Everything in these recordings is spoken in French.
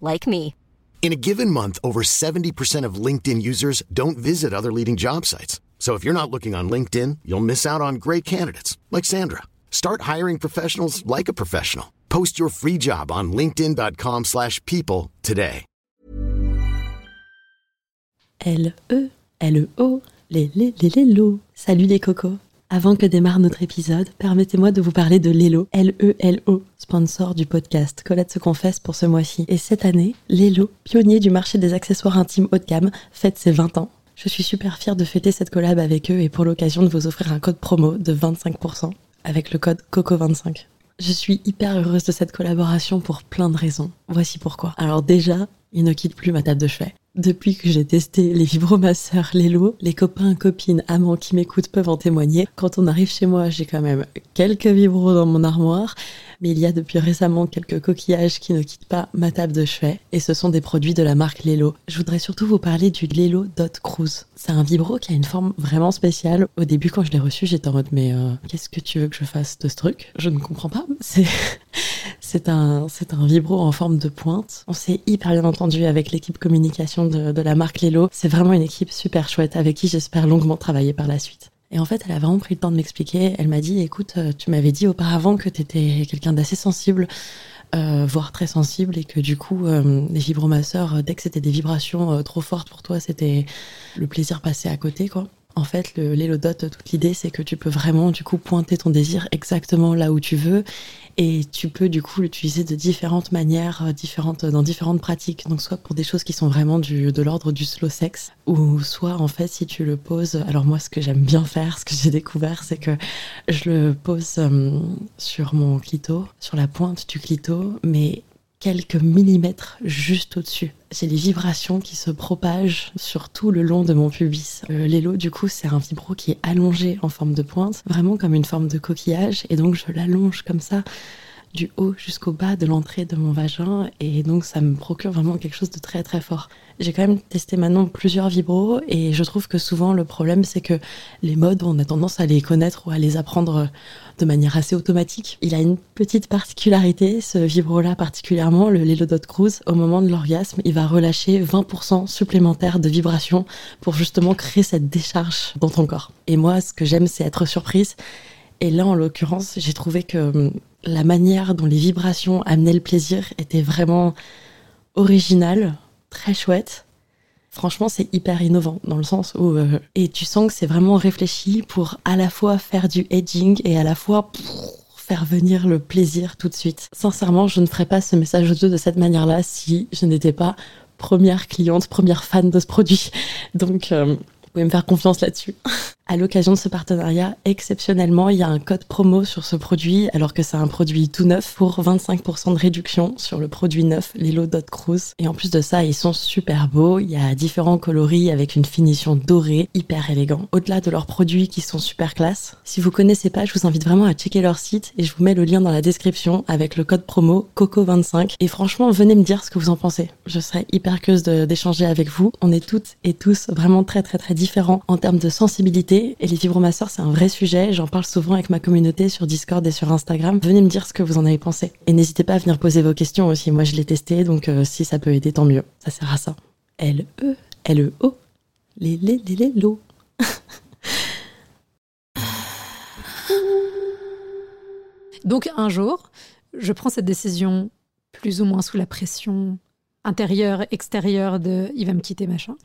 like me. In a given month, over 70% of LinkedIn users don't visit other leading job sites. So if you're not looking on LinkedIn, you'll miss out on great candidates like Sandra. Start hiring professionals like a professional. Post your free job on linkedin.com/people slash people today. L-E, L-E-O, les les les lélo. Salut les cocos. Avant que démarre notre épisode, permettez-moi de vous parler de Lelo, L-E-L-O, sponsor du podcast Colette se confesse pour ce mois-ci. Et cette année, Lelo, pionnier du marché des accessoires intimes haut de gamme, fête ses 20 ans. Je suis super fière de fêter cette collab avec eux et pour l'occasion de vous offrir un code promo de 25% avec le code COCO25. Je suis hyper heureuse de cette collaboration pour plein de raisons. Voici pourquoi. Alors déjà, il ne quitte plus ma table de chevet. Depuis que j'ai testé les vibromasseurs Lelo, les copains, copines, amants qui m'écoutent peuvent en témoigner. Quand on arrive chez moi, j'ai quand même quelques vibros dans mon armoire, mais il y a depuis récemment quelques coquillages qui ne quittent pas ma table de chevet, et ce sont des produits de la marque Lelo. Je voudrais surtout vous parler du Lelo Dot Cruise. C'est un vibro qui a une forme vraiment spéciale. Au début, quand je l'ai reçu, j'étais en mode mais euh, qu'est-ce que tu veux que je fasse de ce truc? Je ne comprends pas. C'est un vibro en forme de pointe. On s'est hyper bien entendu avec l'équipe communication de, de la marque Lelo. C'est vraiment une équipe super chouette avec qui j'espère longuement travailler par la suite. Et en fait, elle a vraiment pris le temps de m'expliquer. Elle m'a dit, écoute, euh, tu m'avais dit auparavant que tu étais quelqu'un d'assez sensible, euh, voire très sensible, et que du coup, euh, les vibromasseurs, dès que c'était des vibrations trop fortes pour toi, c'était le plaisir passé à côté, quoi. En fait, le l'élodot, toute l'idée, c'est que tu peux vraiment, du coup, pointer ton désir exactement là où tu veux. Et tu peux, du coup, l'utiliser de différentes manières, euh, différentes, dans différentes pratiques. Donc, soit pour des choses qui sont vraiment de l'ordre du slow sex, ou soit, en fait, si tu le poses. Alors, moi, ce que j'aime bien faire, ce que j'ai découvert, c'est que je le pose euh, sur mon clito, sur la pointe du clito, mais quelques millimètres juste au-dessus. J'ai les vibrations qui se propagent sur tout le long de mon pubis. Euh, L'élo, du coup, c'est un vibro qui est allongé en forme de pointe, vraiment comme une forme de coquillage, et donc je l'allonge comme ça du haut jusqu'au bas de l'entrée de mon vagin et donc ça me procure vraiment quelque chose de très très fort. J'ai quand même testé maintenant plusieurs vibros et je trouve que souvent le problème c'est que les modes on a tendance à les connaître ou à les apprendre de manière assez automatique. Il a une petite particularité, ce vibro-là particulièrement, le Lelodot Cruise, au moment de l'orgasme, il va relâcher 20% supplémentaire de vibrations pour justement créer cette décharge dans ton corps. Et moi, ce que j'aime, c'est être surprise. Et là, en l'occurrence, j'ai trouvé que hum, la manière dont les vibrations amenaient le plaisir était vraiment originale, très chouette. Franchement, c'est hyper innovant dans le sens où euh, et tu sens que c'est vraiment réfléchi pour à la fois faire du edging et à la fois faire venir le plaisir tout de suite. Sincèrement, je ne ferais pas ce message audio de cette manière-là si je n'étais pas première cliente, première fan de ce produit. Donc, euh, pouvez me faire confiance là-dessus. À l'occasion de ce partenariat, exceptionnellement, il y a un code promo sur ce produit, alors que c'est un produit tout neuf, pour 25% de réduction sur le produit neuf, Lilo Dot Cruise. Et en plus de ça, ils sont super beaux. Il y a différents coloris avec une finition dorée, hyper élégant. Au-delà de leurs produits qui sont super classe, si vous connaissez pas, je vous invite vraiment à checker leur site et je vous mets le lien dans la description avec le code promo COCO25. Et franchement, venez me dire ce que vous en pensez. Je serais hyper curieuse d'échanger avec vous. On est toutes et tous vraiment très très très différents en termes de sensibilité et les vibromasseurs c'est un vrai sujet. J'en parle souvent avec ma communauté sur Discord et sur Instagram. Venez me dire ce que vous en avez pensé. Et n'hésitez pas à venir poser vos questions aussi. Moi je l'ai testé donc euh, si ça peut aider tant mieux. Ça sert à ça. L-E, L-E-O, les, les, les, les, lo. Donc un jour, je prends cette décision plus ou moins sous la pression intérieure, extérieure de il va me quitter, machin.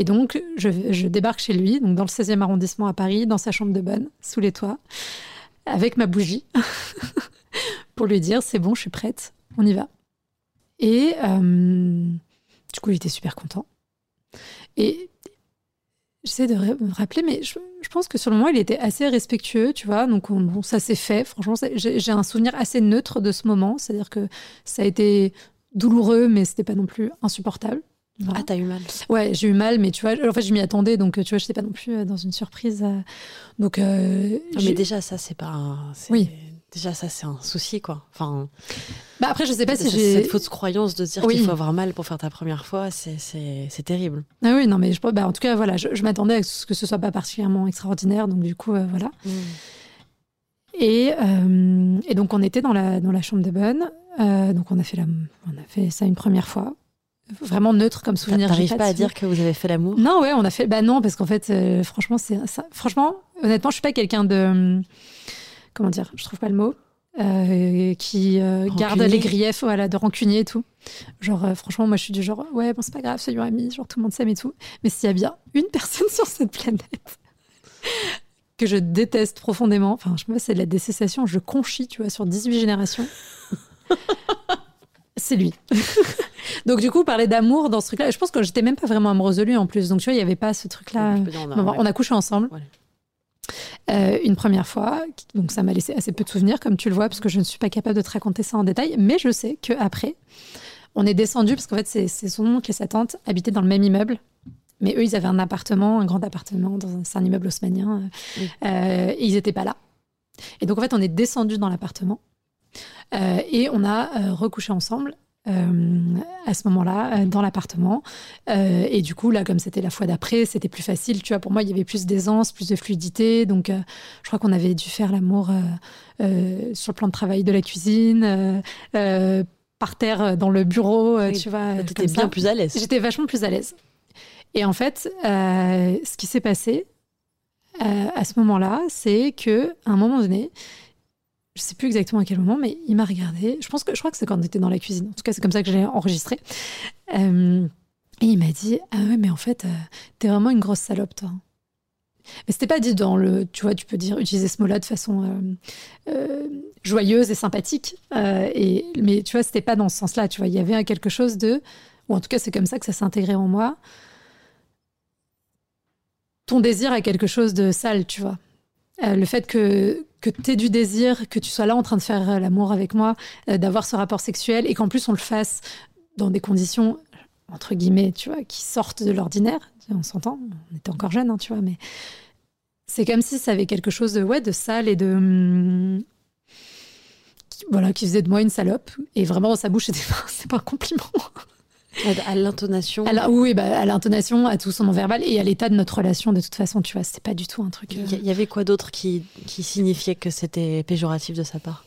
Et donc, je, débarque chez lui, donc dans le 16e arrondissement à Paris, dans sa chambre de bonne, sous les toits, avec ma bougie, pour lui dire c'est bon, je suis prête, on y va. Et euh, du coup, il était super content. Et j'essaie de me rappeler, mais je, pense que sur le moment, il était assez respectueux, tu vois. Donc, ça s'est fait. Franchement, j'ai un souvenir assez neutre de ce moment. C'est-à-dire que ça a été douloureux, mais c'était pas non plus insupportable. Ah, t'as eu mal Ouais, j'ai eu mal, mais tu vois, en fait, je m'y attendais, donc tu vois, je n'étais pas non plus euh, dans une surprise. Euh. donc. Euh, mais déjà, ça, c'est pas. Un... Oui. Déjà, ça, c'est un souci, quoi. Enfin. Bah après, je sais pas si j'ai. Cette fausse croyance de dire qu'il faut avoir mal pour faire ta première fois, c'est terrible. Ah oui, non, mais je, bah, en tout cas, voilà, je, m'attendais à ce que ce soit pas particulièrement extraordinaire, donc du coup, voilà. Mm. Et, et, donc, on était dans la, dans la chambre de bonne. donc, on a, fait la, on a fait ça une première fois vraiment neutre comme souvenir. T'arrives pas, à dire que vous avez fait l'amour? Non, ouais, on a fait. Bah non, parce qu'en fait, euh, franchement, c'est franchement, honnêtement, je suis pas quelqu'un de comment dire, je trouve pas le mot. Euh, qui euh, garde les griefs voilà, de rancunier et tout. Genre, franchement, moi je suis du genre, ouais, bon, c'est pas grave, c'est ami, genre tout le monde s'aime et tout. Mais s'il y a bien une personne sur cette planète que je déteste profondément, enfin, je sais pas, c'est de la décessation, je conchis, tu vois, sur 18 générations. C'est lui. Donc du coup, parler d'amour dans ce truc-là, je pense que j'étais même pas vraiment amoureuse de lui en plus. Donc tu vois, il y avait pas ce truc-là. On, a couché ensemble. Euh, une première fois, donc ça m'a laissé assez peu de souvenirs, comme tu le vois, parce que je ne suis pas capable de te raconter ça en détail. Mais je sais que après, on est descendu parce qu'en fait, c'est son oncle et sa tante habitaient dans le même immeuble. Mais eux, ils avaient un appartement, un grand appartement, dans un, un immeuble haussmanien. Euh, et ils n'étaient pas là. Et donc, en fait, on est descendu dans l'appartement. Euh, et on a recouché ensemble euh, à ce moment-là euh, dans l'appartement. Euh, et du coup, là, comme c'était la fois d'après, c'était plus facile. Tu vois, pour moi, il y avait plus d'aisance, plus de fluidité. Donc, je crois qu'on avait dû faire l'amour sur le plan de travail de la cuisine. par terre dans le bureau, tu vois. T'étais bien plus à l'aise. J'étais vachement plus à l'aise. Et en fait, ce qui s'est passé à ce moment-là, c'est que à un moment donné, je sais plus exactement à quel moment, mais il m'a regardé. Je pense que je crois que c'est quand on était dans la cuisine. En tout cas, c'est comme ça que je l'ai enregistré. Euh, et il m'a dit Ah ouais, mais en fait, euh, t'es vraiment une grosse salope, toi. Mais c'était pas dit dans le. Tu vois, tu peux dire, utiliser ce mot-là de façon euh, joyeuse et sympathique. et, mais tu vois, c'était pas dans ce sens-là. Tu vois, il y avait quelque chose de. Ou en tout cas, c'est comme ça que ça s'est intégré en moi. Ton désir a quelque chose de sale, tu vois. Le fait que, que tu aies du désir, que tu sois là en train de faire euh, l'amour avec moi, euh, d'avoir ce rapport sexuel et qu'en plus on le fasse dans des conditions entre guillemets, tu vois, qui sortent de l'ordinaire. On s'entend, on était encore jeunes, hein, tu vois, mais c'est comme si ça avait quelque chose de ouais, de sale et de hum, voilà, qui faisait de moi une salope. Et vraiment sa bouche, c'était c'est pas un compliment. À l'intonation. Oui, bah, à l'intonation, à tout son non-verbal et à l'état de notre relation, de toute façon, tu vois, c'était pas du tout un truc. Il y, avait quoi d'autre qui, qui signifiait que c'était péjoratif de sa part?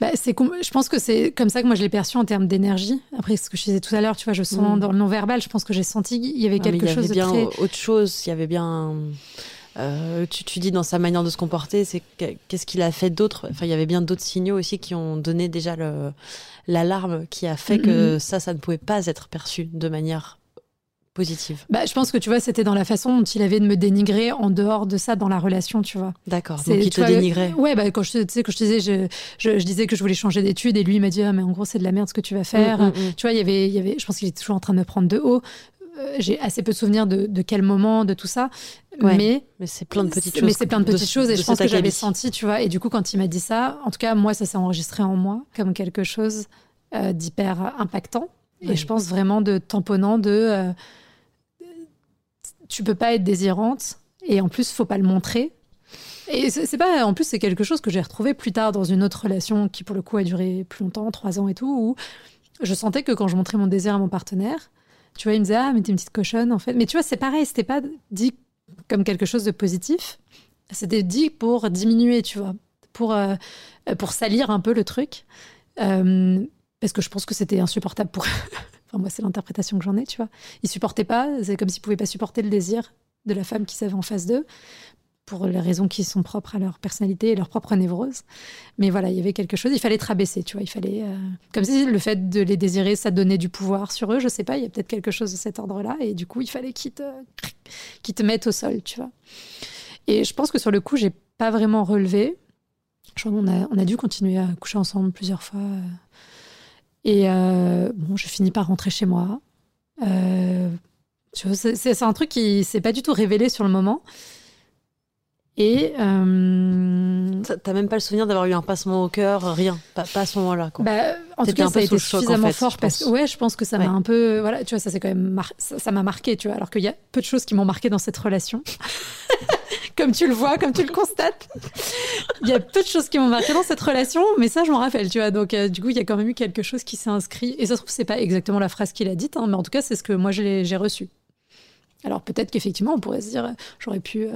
Bah, c'est je pense que c'est comme ça que moi je l'ai perçu en termes d'énergie. Après ce que je disais tout à l'heure, tu vois, je sens mm. dans le non-verbal, je pense que j'ai senti qu'il y avait quelque chose de très... autre chose, il y avait bien euh, tu, tu, dis dans sa manière de se comporter, c'est qu'est-ce qu'il a fait d'autre? Enfin, il y avait bien d'autres signaux aussi qui ont donné déjà l'alarme qui a fait que ça, ça ne pouvait pas être perçu de manière positive. Bah, je pense que tu vois, c'était dans la façon dont il avait de me dénigrer en dehors de ça dans la relation, tu vois. D'accord. Donc il te dénigrait. Ouais, bah quand je tu sais que je te disais, je, je, disais que je voulais changer d'études et lui il m'a dit ah mais en gros c'est de la merde ce que tu vas faire. Mm, mm, mm. Tu vois, il y avait, il y avait, je pense qu'il est toujours en train de me prendre de haut. Euh, j'ai assez peu de souvenirs de, de, quel moment, de tout ça. Mais, mais c'est plein de petites choses. Mais c'est plein de petites choses et je pense que j'avais senti, tu vois. Et du coup, quand il m'a dit ça, en tout cas, moi, ça s'est enregistré en moi comme quelque chose euh, d'hyper impactant. Et je pense vraiment de tamponnant de. Euh, tu peux pas être désirante et en plus, faut pas le montrer. Et c'est pas, en plus, c'est quelque chose que j'ai retrouvé plus tard dans une autre relation qui, pour le coup, a duré plus longtemps, trois ans et tout, où je sentais que quand je montrais mon désir à mon partenaire, tu vois, il me disait, ah, mais t'es une petite cochonne, en fait. Mais tu vois, c'est pareil, c'était pas dit comme quelque chose de positif. C'était dit pour diminuer, tu vois, pour, euh, pour salir un peu le truc. Euh, parce que je pense que c'était insupportable pour Enfin, moi, c'est l'interprétation que j'en ai, tu vois. Il supportait pas, c'est comme s'il pouvait pas supporter le désir de la femme qui s'avait en face d'eux, pour les raisons qui sont propres à leur personnalité et leur propre névrose. Mais voilà, il y avait quelque chose, il fallait te rabaisser, tu vois, il fallait... Euh, comme si le fait de les désirer, ça donnait du pouvoir sur eux, je sais pas, il y a peut-être quelque chose de cet ordre-là, et du coup, il fallait qu'ils te, qu'ils te mettent au sol, tu vois. Et je pense que sur le coup, j'ai pas vraiment relevé. On a, on a dû continuer à coucher ensemble plusieurs fois. Et euh, bon, je finis par rentrer chez moi. Euh, c'est un truc qui s'est pas du tout révélé sur le moment. Et euh... t'as même pas le souvenir d'avoir eu un passement au cœur, rien, pas, à ce moment-là. Bah, en tout cas, ça a été suffisamment fort parce que ouais, je pense que ça m'a un peu, voilà, tu vois, ça c'est quand même ça m'a marqué, tu vois, alors qu'il y a peu de choses qui m'ont marqué dans cette relation. comme tu le vois, comme tu le constates, il y a peu de choses qui m'ont marqué dans cette relation, mais ça je m'en rappelle, tu vois. Donc euh, du coup, il y a quand même eu quelque chose qui s'est inscrit. Et ça se trouve, c'est pas exactement la phrase qu'il a dite, hein, mais en tout cas, c'est ce que moi j'ai reçu. Alors peut-être qu'effectivement, on pourrait se dire, j'aurais pu euh,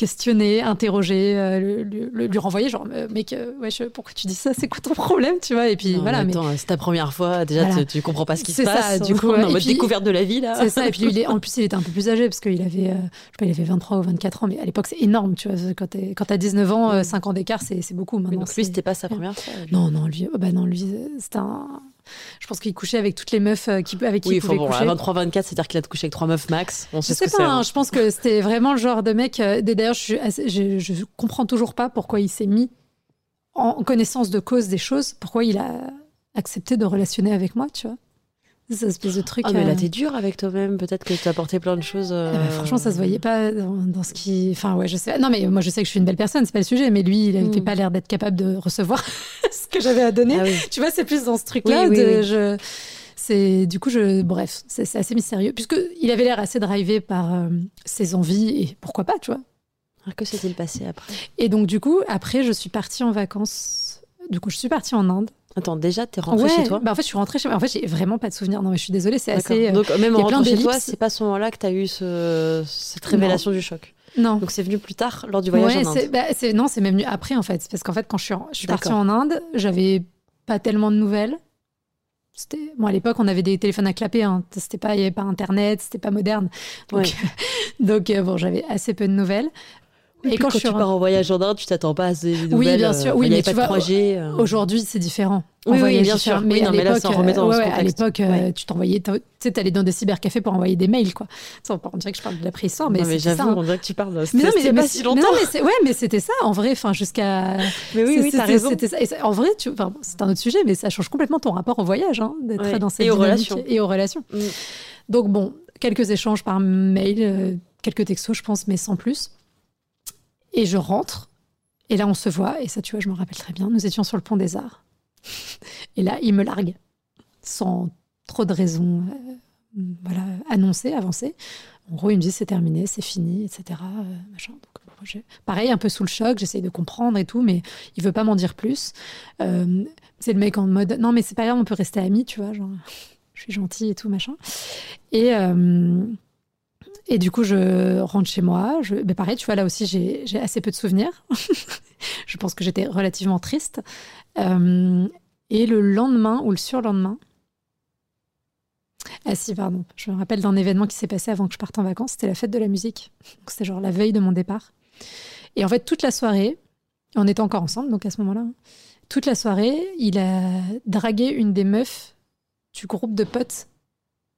questionner, interroger, euh, lui renvoyer, genre, euh, mec, euh, wesh, pourquoi tu dis ça? C'est quoi ton problème? Tu vois? Et puis voilà. Mais, c'est ta première fois, déjà, tu, comprends pas ce qui se passe. Ça, du coup, en mode découverte de la vie, là. C'est ça. Et puis, il est, en plus, il était un peu plus âgé, parce qu'il avait, je sais pas, il avait 23 ou 24 ans, mais à l'époque, c'est énorme, tu vois. Quand t'as 19 ans, 5 ans d'écart, c'est beaucoup maintenant. donc, lui, c'était pas sa première fois. Non, non, lui, oh, bah non, lui, c'était un je pense qu'il couchait avec toutes les meufs euh, qui, avec qui oui, il pouvait bon, coucher. 23-24, c'est-à-dire qu'il a couché avec trois meufs max. On je sais, pas, hein, je pense que c'était vraiment le genre de mec. Euh, d'ailleurs, je, je, je, comprends toujours pas pourquoi il s'est mis en connaissance de cause des choses, pourquoi il a accepté de relationner avec moi, tu vois. Cette espèce de truc. Ah, mais là, euh, t'es dur avec toi-même. Peut-être que t'as apporté plein de choses. Ah bah, franchement, ça se voyait pas dans, ce qui. Enfin, ouais, je sais. Non, mais moi, je sais que je suis une belle personne, c'est pas le sujet. Mais lui, il n'avait hmm. pas l'air d'être capable de recevoir ce que j'avais à donner. Ah tu vois, c'est plus dans ce truc-là. je... C'est du coup, je, bref, c'est assez mystérieux puisque il avait l'air assez drivé par euh, ses envies et pourquoi pas, tu vois. Que s'est-il passé après? Et donc, du coup, après, je suis partie en vacances. Du coup, je suis partie en Inde. Attends, déjà, t'es rentrée chez toi bah En fait, je suis rentrée chez moi. En fait, j'ai vraiment pas de souvenirs. Non, mais je suis désolée, c'est assez. Euh, donc, même en rentrant chez toi, c'est pas ce moment-là que t'as eu ce... cette révélation du choc non. Donc c'est venu plus tard, lors du voyage en Inde. Bah, non, c'est même venu après en fait. Parce qu'en fait, quand je suis, je suis partie en Inde, j'avais pas tellement de nouvelles. C'était bon à l'époque, on avait des téléphones à clapper. Hein. C'était pas, il y avait pas Internet, c'était pas moderne. Donc, donc euh, bon, j'avais assez peu de nouvelles. Et, quand, tu pars en voyage en Inde, tu t'attends pas à ces nouvelles. Oui, bien sûr. Oui, mais tu vois, euh. aujourd'hui, c'est différent. Oui, oui, bien sûr. Mais, à l'époque, à l'époque, euh, tu t'envoyais, tu sais, t'allais dans des cybercafés pour envoyer des mails, quoi. Ça, on dirait que je parle de la préhistoire, mais, mais j'avoue, on dirait que tu parles. Mais non, mais pas si longtemps. Non, mais ouais, mais c'était ça, en vrai, enfin, jusqu'à. Mais oui, oui, t'as raison. En vrai, tu, c'est un autre sujet, mais ça change complètement ton rapport au voyage, hein, d'être dans cette et aux relations. Et aux relations. Mm. Donc bon, quelques échanges par mail, euh, quelques textos, je pense, mais sans plus. Et je rentre, et là on se voit, et ça tu vois, je me rappelle très bien, nous étions sur le pont des Arts. Et là, il me largue, sans trop de raisons euh, voilà, annoncées, avancées. En gros, il me dit c'est terminé, c'est fini, etc. Euh, pareil, un peu sous le choc, j'essaye de comprendre et tout, mais il veut pas m'en dire plus. Euh, c'est le mec en mode non, mais c'est pas grave, on peut rester amis, tu vois, genre je suis gentil et tout, machin. Et. Et du coup, je rentre chez moi. Je... Mais pareil, tu vois, là aussi, j'ai assez peu de souvenirs. je pense que j'étais relativement triste. Euh, et le lendemain ou le surlendemain, ah si, pardon, je me rappelle d'un événement qui s'est passé avant que je parte en vacances. C'était la fête de la musique. C'était genre la veille de mon départ. Et en fait, toute la soirée, on était encore ensemble, donc à ce moment-là, toute la soirée, il a dragué une des meufs du groupe de potes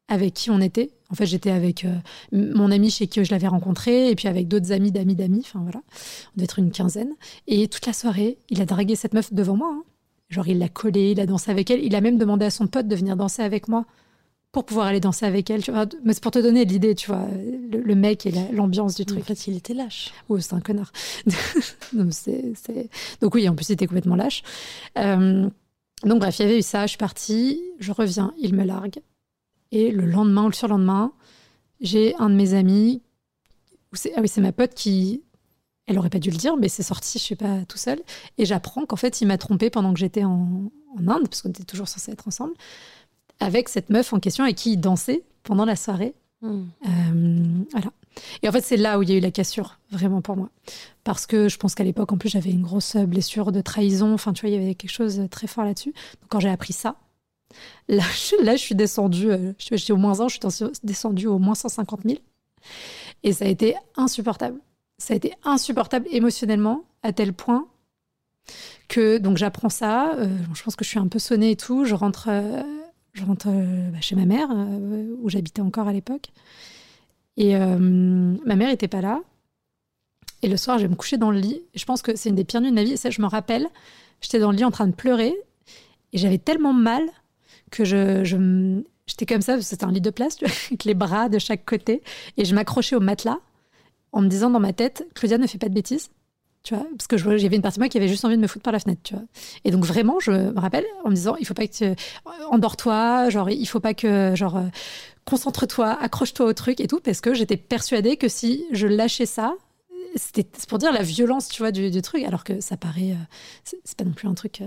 avec qui on était. En fait, j'étais avec euh, mon ami chez qui je l'avais rencontré, et puis avec d'autres amis d'amis d'amis. Enfin voilà, on devait être une quinzaine. Et toute la soirée, il a dragué cette meuf devant moi. Hein. Genre, il l'a collée, il a dansé avec elle. Il a même demandé à son pote de venir danser avec moi pour pouvoir aller danser avec elle. Tu vois. Mais c'est pour te donner l'idée, tu vois, le, mec et l'ambiance du truc. En fait, il était lâche. Oh, c'est un connard. donc, donc oui, en plus, il était complètement lâche. Euh, donc bref, il y avait eu ça. Je suis partie, je reviens, il me largue. Et le lendemain ou le surlendemain, j'ai un de mes amis, ah oui, c'est ma pote qui, elle aurait pas dû le dire, mais c'est sorti, je sais pas, tout seul. Et j'apprends qu'en fait, il m'a trompé pendant que j'étais en, Inde, parce qu'on était toujours censés être ensemble, avec cette meuf en question avec qui il dansait pendant la soirée. Hmm. Euh, voilà. Et en fait, c'est là où il y a eu la cassure, vraiment pour moi. Parce que je pense qu'à l'époque, en plus, j'avais une grosse blessure de trahison. Enfin, tu vois, il y avait quelque chose de très fort là-dessus. Donc, quand j'ai appris ça, Là, je, suis descendue, euh, je suis au moins 1, je suis descendue au moins 150 000. Et ça a été insupportable. Ça a été insupportable émotionnellement, à tel point que donc j'apprends ça. Euh, je pense que je suis un peu sonnée et tout. Je rentre, euh, bah, chez ma mère, où j'habitais encore à l'époque. Et ma mère n'était pas là. Et le soir, je vais me coucher dans le lit. je pense que c'est une des pires nuits de ma vie. Et ça, je me rappelle, j'étais dans le lit en train de pleurer. Et j'avais tellement mal que je, j'étais comme ça, c'était un lit de place, avec les bras de chaque côté. Et je m'accrochais au matelas en me disant dans ma tête, Claudia ne fait pas de bêtises. Tu vois, parce que j'avais une partie de moi qui avait juste envie de me foutre par la fenêtre, tu vois. Et donc vraiment, je me rappelle en me disant, il faut pas que tu euh, endors-toi, genre il faut pas que genre euh, concentre-toi, accroche-toi au truc et tout, parce que j'étais persuadée que si je lâchais ça, c'était pour dire la violence, tu vois, du, truc, alors que ça paraît, euh, c'est pas non plus un truc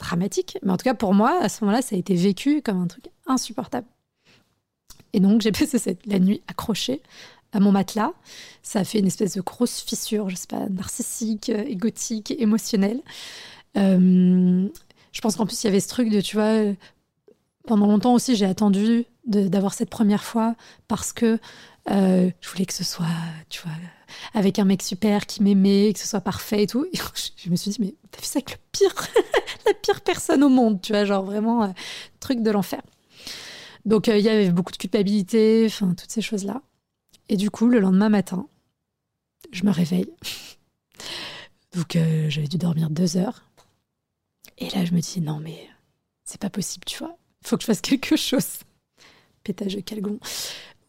dramatique, mais en tout cas pour moi, à ce moment-là, ça a été vécu comme un truc insupportable. Et donc j'ai passé la nuit accrochée à mon matelas. Ça a fait une espèce de grosse fissure, je sais pas, narcissique, euh, égotique, émotionnelle. Euh, je pense qu'en plus il y avait ce truc de, tu vois, pendant longtemps aussi j'ai attendu d'avoir cette première fois parce que euh, je voulais que ce soit, tu vois, avec un mec super qui m'aimait, que ce soit parfait et tout. je me suis dit, mais t'as vu ça avec le pire, la pire personne au monde, tu vois, genre vraiment euh, truc de l'enfer. Donc euh, il y avait beaucoup de culpabilité, enfin toutes ces choses-là. Et du coup, le lendemain matin, je me réveille. Donc j'avais dû dormir deux heures. Et là, je me dis, non, mais c'est pas possible, tu vois. Faut que je fasse quelque chose. Pétage de calgon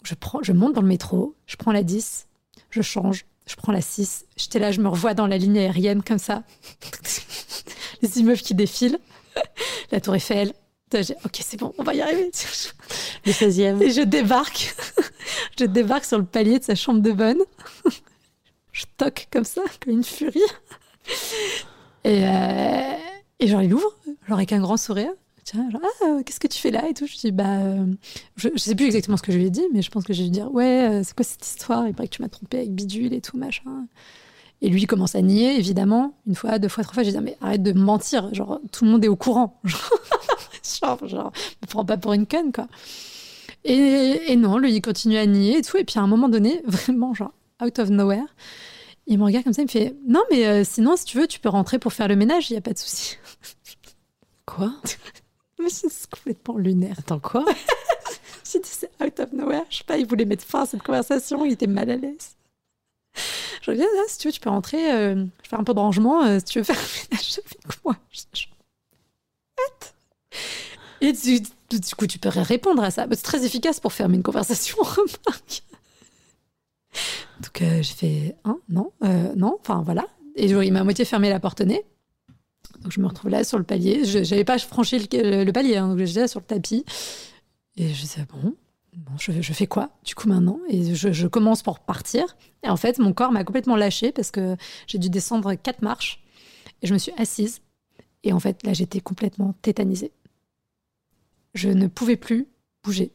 je, prends, je monte dans le métro, je prends la 10, je change, je prends la 6. J'étais là, je me revois dans la ligne aérienne comme ça. Les immeubles qui défilent, la tour Eiffel. Ok, c'est bon, on va y arriver. Le 16e. Et je débarque. je débarque sur le palier de sa chambre de bonne. je toque comme ça, comme une furie. Et, euh, et genre, il ouvre, genre avec un grand sourire ah, euh, qu'est-ce que tu fais là et tout. Je dis, bah, euh, je, je, sais plus exactement ce que je lui ai dit, mais je pense que j'ai dû dire, ouais, euh, c'est quoi cette histoire? Il paraît que tu m'as trompé avec bidule et tout, machin. Et lui, il commence à nier, évidemment, une fois, deux fois, trois fois. J'ai dit, mais arrête de mentir, genre, tout le monde est au courant. genre, genre, me prends pas pour une conne, quoi. Et, et, non, lui, il continue à nier et tout. Et puis à un moment donné, vraiment, genre, out of nowhere, il me regarde comme ça, il me fait, non, mais sinon, si tu veux, tu peux rentrer pour faire le ménage, il n'y a pas de souci. Quoi? Mais c'est complètement lunaire. Attends, quoi? J'ai dit, c'est out of nowhere. Je sais pas, il voulait mettre fin à cette conversation, il était mal à l'aise. Je reviens, là, si tu veux, tu peux rentrer, euh, je fais un peu de rangement, euh, si tu veux faire un ménage avec moi. Je, Et du, du, coup, tu pourrais répondre à ça. C'est très efficace pour fermer une conversation, remarque. Donc, euh, j'ai fait, hein, non, non, enfin voilà. Et il m'a à moitié fermé la porte nez. Donc je me retrouve là sur le palier. Je n'avais pas franchi le, palier, hein, donc j'étais là sur le tapis. Et je disais, bon, bon je, je, fais quoi du coup maintenant? Et je, je, commence pour partir. Et en fait, mon corps m'a complètement lâché parce que j'ai dû descendre quatre marches. Et je me suis assise. Et en fait, là, j'étais complètement tétanisée. Je ne pouvais plus bouger.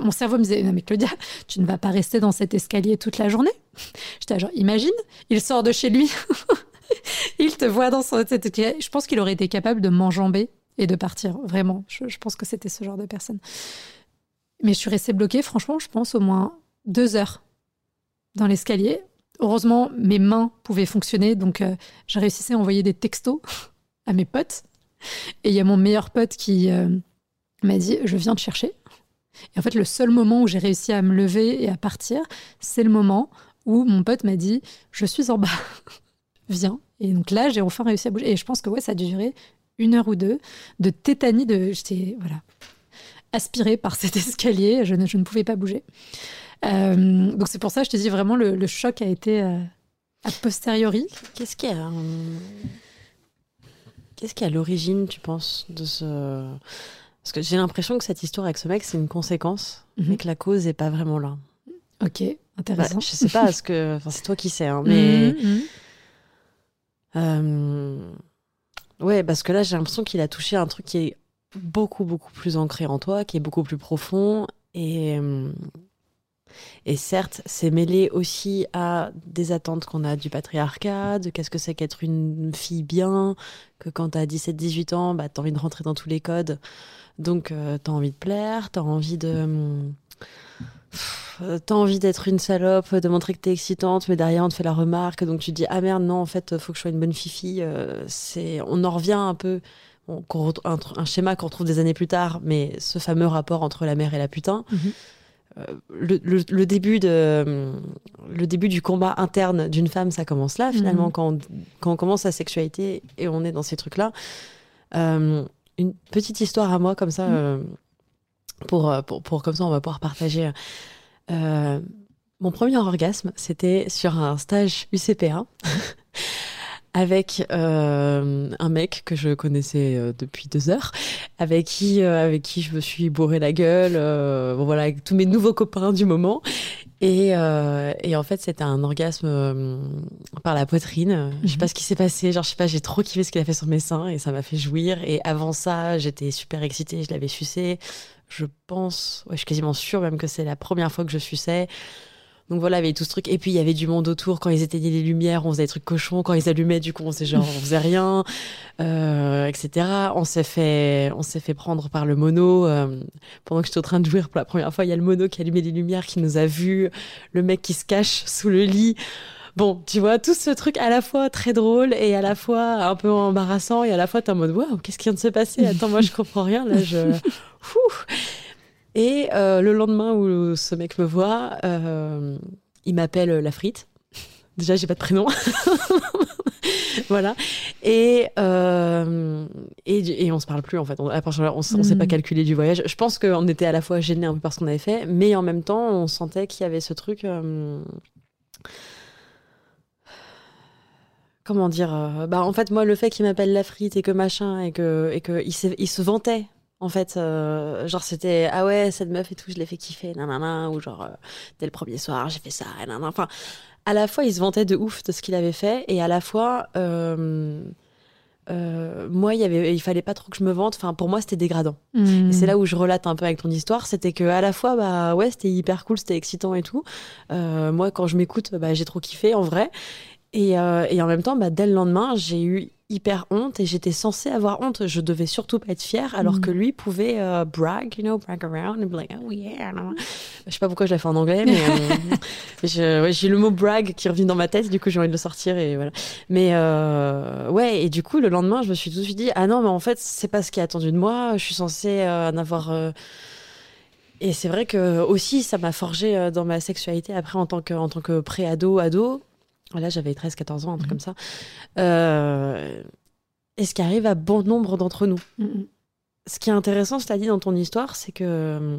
Mon cerveau me disait, non mais Claudia, tu ne vas pas rester dans cet escalier toute la journée? J'étais genre, imagine, il sort de chez lui te voit dans son. Je pense qu'il aurait été capable de m'enjamber et de partir, vraiment. Je, pense que c'était ce genre de personne. Mais je suis restée bloquée, franchement, je pense au moins deux heures dans l'escalier. Heureusement, mes mains pouvaient fonctionner, donc euh, j'ai réussi à envoyer des textos à mes potes. Et il y a mon meilleur pote qui euh, m'a dit Je viens te chercher. Et en fait, le seul moment où j'ai réussi à me lever et à partir, c'est le moment où mon pote m'a dit Je suis en bas, viens. Et donc là, j'ai enfin réussi à bouger. Et je pense que ouais, ça a duré une heure ou deux de tétanie. De, j'étais voilà, aspirée par cet escalier. Je ne, je ne pouvais pas bouger. Euh, donc c'est pour ça, je te dis vraiment, le, choc a été euh, a posteriori. Qu'est-ce qui a, qu'est-ce qui a l'origine, tu penses, de ce Parce que j'ai l'impression que cette histoire avec ce mec, c'est une conséquence, mhm. mais que la cause n'est pas vraiment là. Ok, intéressant. Bah, je sais pas, ce que, enfin, c'est toi qui sais, hein, mais. Mhm, mhm. Euh... Ouais, parce que là, j'ai l'impression qu'il a touché un truc qui est beaucoup, beaucoup plus ancré en toi, qui est beaucoup plus profond. Et, Et certes, c'est mêlé aussi à des attentes qu'on a du patriarcat, de qu'est-ce que c'est qu'être une fille bien, que quand t'as 17-18 ans, bah, t'as envie de rentrer dans tous les codes. Donc, euh, t'as envie de plaire, t'as envie de. Euh, t'as envie d'être une salope, de montrer que t'es excitante, mais derrière on te fait la remarque, donc tu te dis ah merde non en fait faut que je sois une bonne fifi. Euh, c'est, on en revient un peu, un, un, schéma qu'on retrouve des années plus tard, mais ce fameux rapport entre la mère et la putain. Mhm. Euh, le, début de, le début du combat interne d'une femme, ça commence là, finalement, mhm. quand, on, quand, on, commence sa sexualité et on est dans ces trucs-là. Euh, une petite histoire à moi, comme ça, mhm. euh, pour, pour, pour, comme ça, on va pouvoir partager. mon premier orgasme, c'était sur un stage UCPA. avec euh, un mec que je connaissais euh, depuis deux heures, avec qui, euh, avec qui je me suis bourré la gueule, bon, voilà, avec tous mes nouveaux copains du moment. Et, et en fait, c'était un orgasme par la poitrine. Je sais mhm. pas ce qui s'est passé, genre je sais pas, j'ai trop kiffé ce qu'il a fait sur mes seins et ça m'a fait jouir. Et avant ça, j'étais super excitée, je l'avais sucé. Je pense, ouais, je suis quasiment sûre même que c'est la première fois que je suçais. Donc voilà, il y avait tout ce truc. Et puis il y avait du monde autour. Quand ils éteignaient les lumières, on faisait des trucs cochons. Quand ils allumaient, du coup, on faisait genre, on faisait rien, euh, etc. On s'est fait, on s'est fait prendre par le mono. Euh, pendant que j'étais en train de jouer pour la première fois, il y a le mono qui allumait les lumières, qui nous a vus. Le mec qui se cache sous le lit. Bon, tu vois, tout ce truc à la fois très drôle et à la fois un peu embarrassant et à la fois t'es en mode waouh, qu'est-ce qui vient de se passer? Attends, moi je comprends rien là, je. Et euh, le lendemain où ce mec me voit, euh, il m'appelle la frite. Déjà, j'ai pas de prénom. voilà. Et, euh, et, et, on se parle plus, en fait. On, on, s'est pas mm. calculé du voyage. Je pense qu'on était à la fois gênés un peu par ce qu'on avait fait, mais en même temps, on sentait qu'il y avait ce truc. Comment dire bah en fait moi le fait qu'il m'appelle la frite et que machin et que et que il, il se vantait en fait, euh, genre c'était ah ouais cette meuf et tout, je l'ai fait kiffer, nanana, ou genre euh, dès le premier soir j'ai fait ça, nanana. Enfin, à la fois il se vantait de ouf de ce qu'il avait fait et à la fois euh, moi il y avait il fallait pas trop que je me vante. Enfin pour moi c'était dégradant. Et c'est hmm. là où je relate un peu avec ton histoire, c'était que à la fois bah ouais c'était hyper cool, c'était excitant et tout. moi quand je m'écoute bah j'ai trop kiffé en vrai. Et, et en même temps bah dès le lendemain j'ai eu hyper honte et j'étais censée avoir honte. Je devais surtout pas être fière, alors mm. que lui pouvait euh, brag, you know, brag around and be like, oh yeah. Je sais pas pourquoi je l'ai fait en anglais, mais euh, j'ai le mot brag qui revient dans ma tête, du coup j'ai envie de le sortir et voilà. Mais euh, ouais, et du coup le lendemain, je me suis tout de suite dit, ah non, mais en fait, c'est pas ce qui est attendu de moi, je suis censée en avoir. Et c'est vrai que aussi, ça m'a forgé dans ma sexualité après en tant que, en tant que pré-ado, ado. Là, j'avais 13-14 ans, un truc mhm. comme ça. Euh, et ce qui arrive à bon nombre d'entre nous? Mhm. Ce qui est intéressant, cela dit dans ton histoire, c'est que. Euh,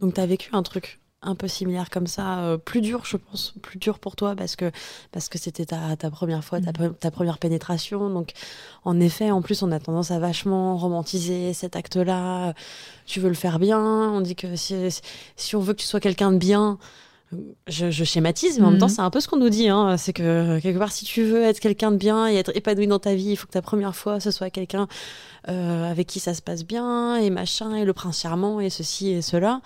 donc, tu as vécu un truc un peu similaire comme ça, euh, plus dur, je pense, plus dur pour toi parce que parce que c'était ta, ta, première fois, ta, ta, première pénétration. Donc, en effet, en plus, on a tendance à vachement romantiser cet acte-là. Tu veux le faire bien. On dit que si, si on veut que tu sois quelqu'un de bien, je, schématise, mais en même temps, mhm. c'est un peu ce qu'on nous dit. Hein. C'est que quelque part, si tu veux être quelqu'un de bien et être épanoui dans ta vie, il faut que ta première fois, ce soit quelqu'un euh, avec qui ça se passe bien, et machin, et le prince charmant, et ceci et cela.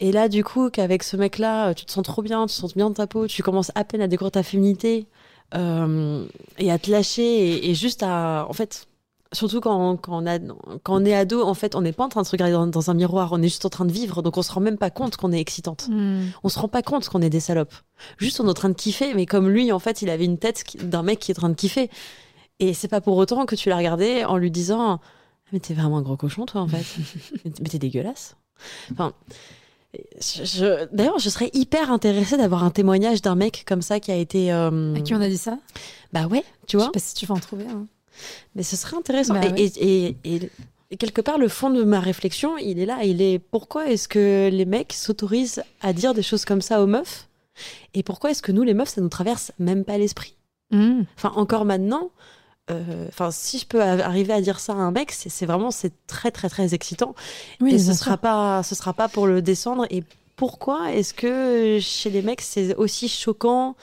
Et là, du coup, qu'avec ce mec-là, tu te sens trop bien, tu te sens bien dans ta peau, tu commences à peine à découvrir ta féminité euh, et à te lâcher et, et juste à, en fait, surtout quand, on a, quand on est ado, en fait, on n'est pas en train de se regarder dans, un miroir, on est juste en train de vivre, donc on se rend même pas compte qu'on est excitante. Hmm. On se rend pas compte qu'on est des salopes. Juste on est en train de kiffer, mais comme lui, en fait, il avait une tête d'un mec qui est en train de kiffer. Et c'est pas pour autant que tu l'as regardé en lui disant Mais t'es vraiment un gros cochon, toi, en fait. mais t'es dégueulasse. Enfin. D'ailleurs, je serais hyper intéressée d'avoir un témoignage d'un mec comme ça qui a été. Euh, à qui on a dit ça? Bah ouais, tu vois. Je sais pas si tu vas en trouver. Hein. Mais ce serait intéressant. Bah et, quelque part, le fond de ma réflexion, il est là. Il est pourquoi est-ce que les mecs s'autorisent à dire des choses comme ça aux meufs? Et pourquoi est-ce que nous, les meufs, ça nous traverse même pas l'esprit? Mmh. Enfin, encore maintenant. Euh, enfin, si je peux arriver à dire ça à un mec, c'est vraiment c'est très très très excitant. Oui, et ce sera pas, ce sera pas pour le descendre. Et pourquoi est-ce que chez les mecs c'est aussi choquant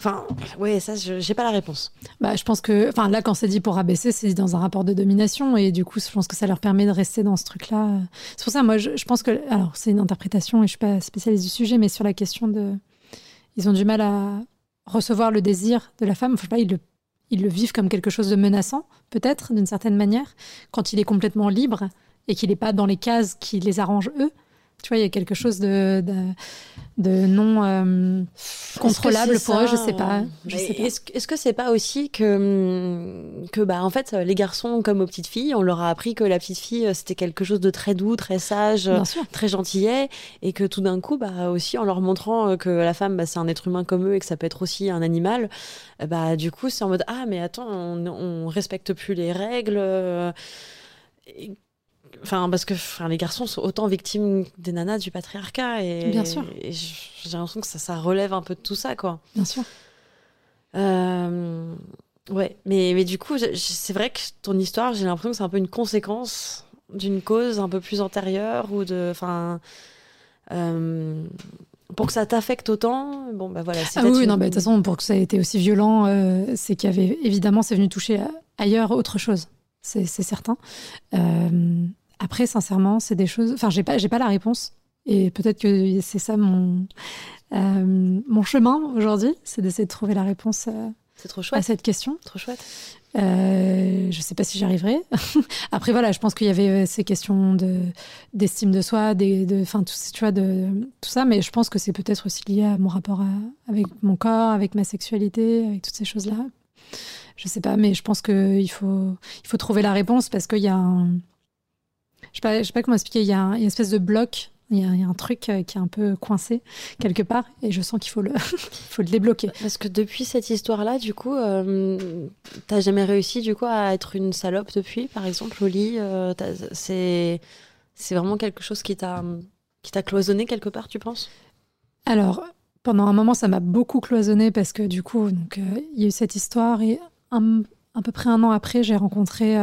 Enfin, ouais, ça, j'ai pas la réponse. Bah, je pense que, enfin, là, quand c'est dit pour abaisser, c'est dit dans un rapport de domination, et du coup, je pense que ça leur permet de rester dans ce truc-là. C'est pour ça, moi, je, pense que, alors, c'est une interprétation, et je suis pas spécialiste du sujet, mais sur la question de, ils ont du mal à recevoir le désir de la femme. Enfin, pas, ils le, ils le vivent comme quelque chose de menaçant, peut-être, d'une certaine manière, quand il est complètement libre et qu'il n'est pas dans les cases qui les arrangent eux. Tu vois, il y a quelque chose de, de, non euh, contrôlable pour eux, je sais pas. Est-ce est que c'est pas aussi que, que bah, en fait, les garçons, comme aux petites filles, on leur a appris que la petite fille, c'était quelque chose de très doux, très sage, très gentillet, et que tout d'un coup, bah, aussi, en leur montrant que la femme, bah, c'est un être humain comme eux et que ça peut être aussi un animal, bah, du coup, c'est en mode Ah, mais attends, on, on respecte plus les règles. Enfin, parce que enfin, les garçons sont autant victimes des nanas du patriarcat. Et, Bien sûr. j'ai l'impression que ça, ça relève un peu de tout ça, quoi. Bien sûr. Euh, ouais, mais, mais du coup, c'est vrai que ton histoire, j'ai l'impression que c'est un peu une conséquence d'une cause un peu plus antérieure ou de. Enfin. Euh, pour que ça t'affecte autant, bon bah voilà. Ah oui, non, bah, de toute façon, pour que ça ait été aussi violent, euh, c'est qu'il y avait évidemment, c'est venu toucher ailleurs autre chose, c'est certain. Euh, après, sincèrement, c'est des choses. Enfin, j'ai pas, j'ai pas la réponse. Et peut-être que c'est ça mon, euh, mon chemin aujourd'hui, c'est d'essayer de trouver la réponse euh, c'est trop chouette. à cette question. Trop chouette. Euh, je sais pas si j'y arriverai. Après, voilà, je pense qu'il y avait ces questions de, d'estime de soi, des, de, fin, tout, tu vois, de, tout ça, mais je pense que c'est peut-être aussi lié à mon rapport avec mon corps, avec ma sexualité, avec toutes ces choses-là. Je sais pas, mais je pense qu'il faut, il faut trouver la réponse parce qu'il y a un je ne sais, pas comment expliquer, il y, a une espèce de bloc, il y, a, un truc euh, qui est un peu coincé quelque part, et je sens qu'il faut le, faut le débloquer. Parce que depuis cette histoire-là, du coup, euh, t'as jamais réussi du coup à être une salope depuis, par exemple, au lit euh, C'est c'est vraiment quelque chose qui t'a qui t'a cloisonné quelque part, tu penses? Alors, pendant un moment, ça m'a beaucoup cloisonné parce que du coup, donc euh, il y a eu cette histoire et un, à peu près un an après, j'ai rencontré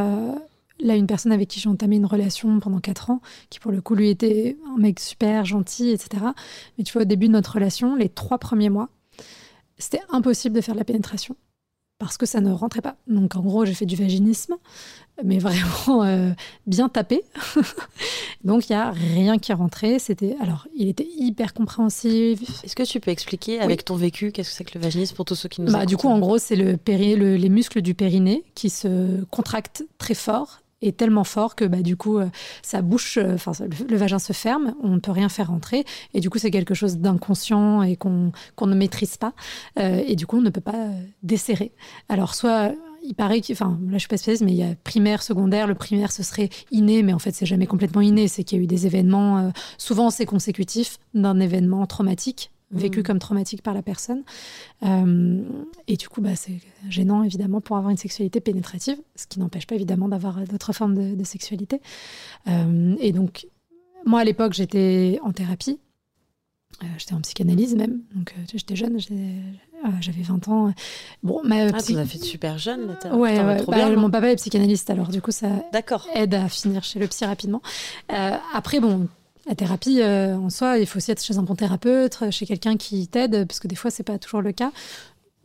Là, une personne avec qui j'ai entamé une relation pendant quatre ans, qui pour le coup, lui était un mec super gentil, etc. Mais tu vois, au début de notre relation, les trois premiers mois, c'était impossible de faire de la pénétration parce que ça ne rentrait pas. Donc en gros, j'ai fait du vaginisme, mais vraiment euh, bien tapé. Donc il y a rien qui rentrait. C'était alors, il était hyper compréhensif. Est-ce que tu peux expliquer avec ton vécu qu'est-ce que c'est que le vaginisme pour tous ceux qui nous bah, Du coup, en gros, c'est le, le les muscles du périnée qui se contractent très fort est tellement fort que bah, du coup, euh, ça bouche, euh, enfin, le, vagin se ferme, on ne peut rien faire rentrer. Et du coup, c'est quelque chose d'inconscient et qu'on ne maîtrise pas. Euh, et du coup, on ne peut pas desserrer. Alors, soit il paraît que, enfin, là je suis pas spécialiste, mais il y a primaire, secondaire. Le primaire, ce serait inné, mais en fait, c'est jamais complètement inné. C'est qu'il y a eu des événements, souvent c'est consécutif d'un événement traumatique vécu mm. comme traumatique par la personne. Euh, et du coup, bah, c'est gênant évidemment pour avoir une sexualité pénétrative, ce qui n'empêche pas évidemment d'avoir d'autres formes de, sexualité. Euh, et donc, moi à l'époque, j'étais en thérapie. Euh, j'étais en psychanalyse même, donc j'étais jeune, j'avais 20 ans. Bon, ma ah, tu as fait super jeune, là, Ouais, ouais bah, mon papa est psychanalyste, alors du coup ça aide à finir chez le psy rapidement. après, bon, la thérapie, euh, en soi, il faut aussi être chez un bon thérapeute, chez quelqu'un qui t'aide, parce que des fois, c'est pas toujours le cas.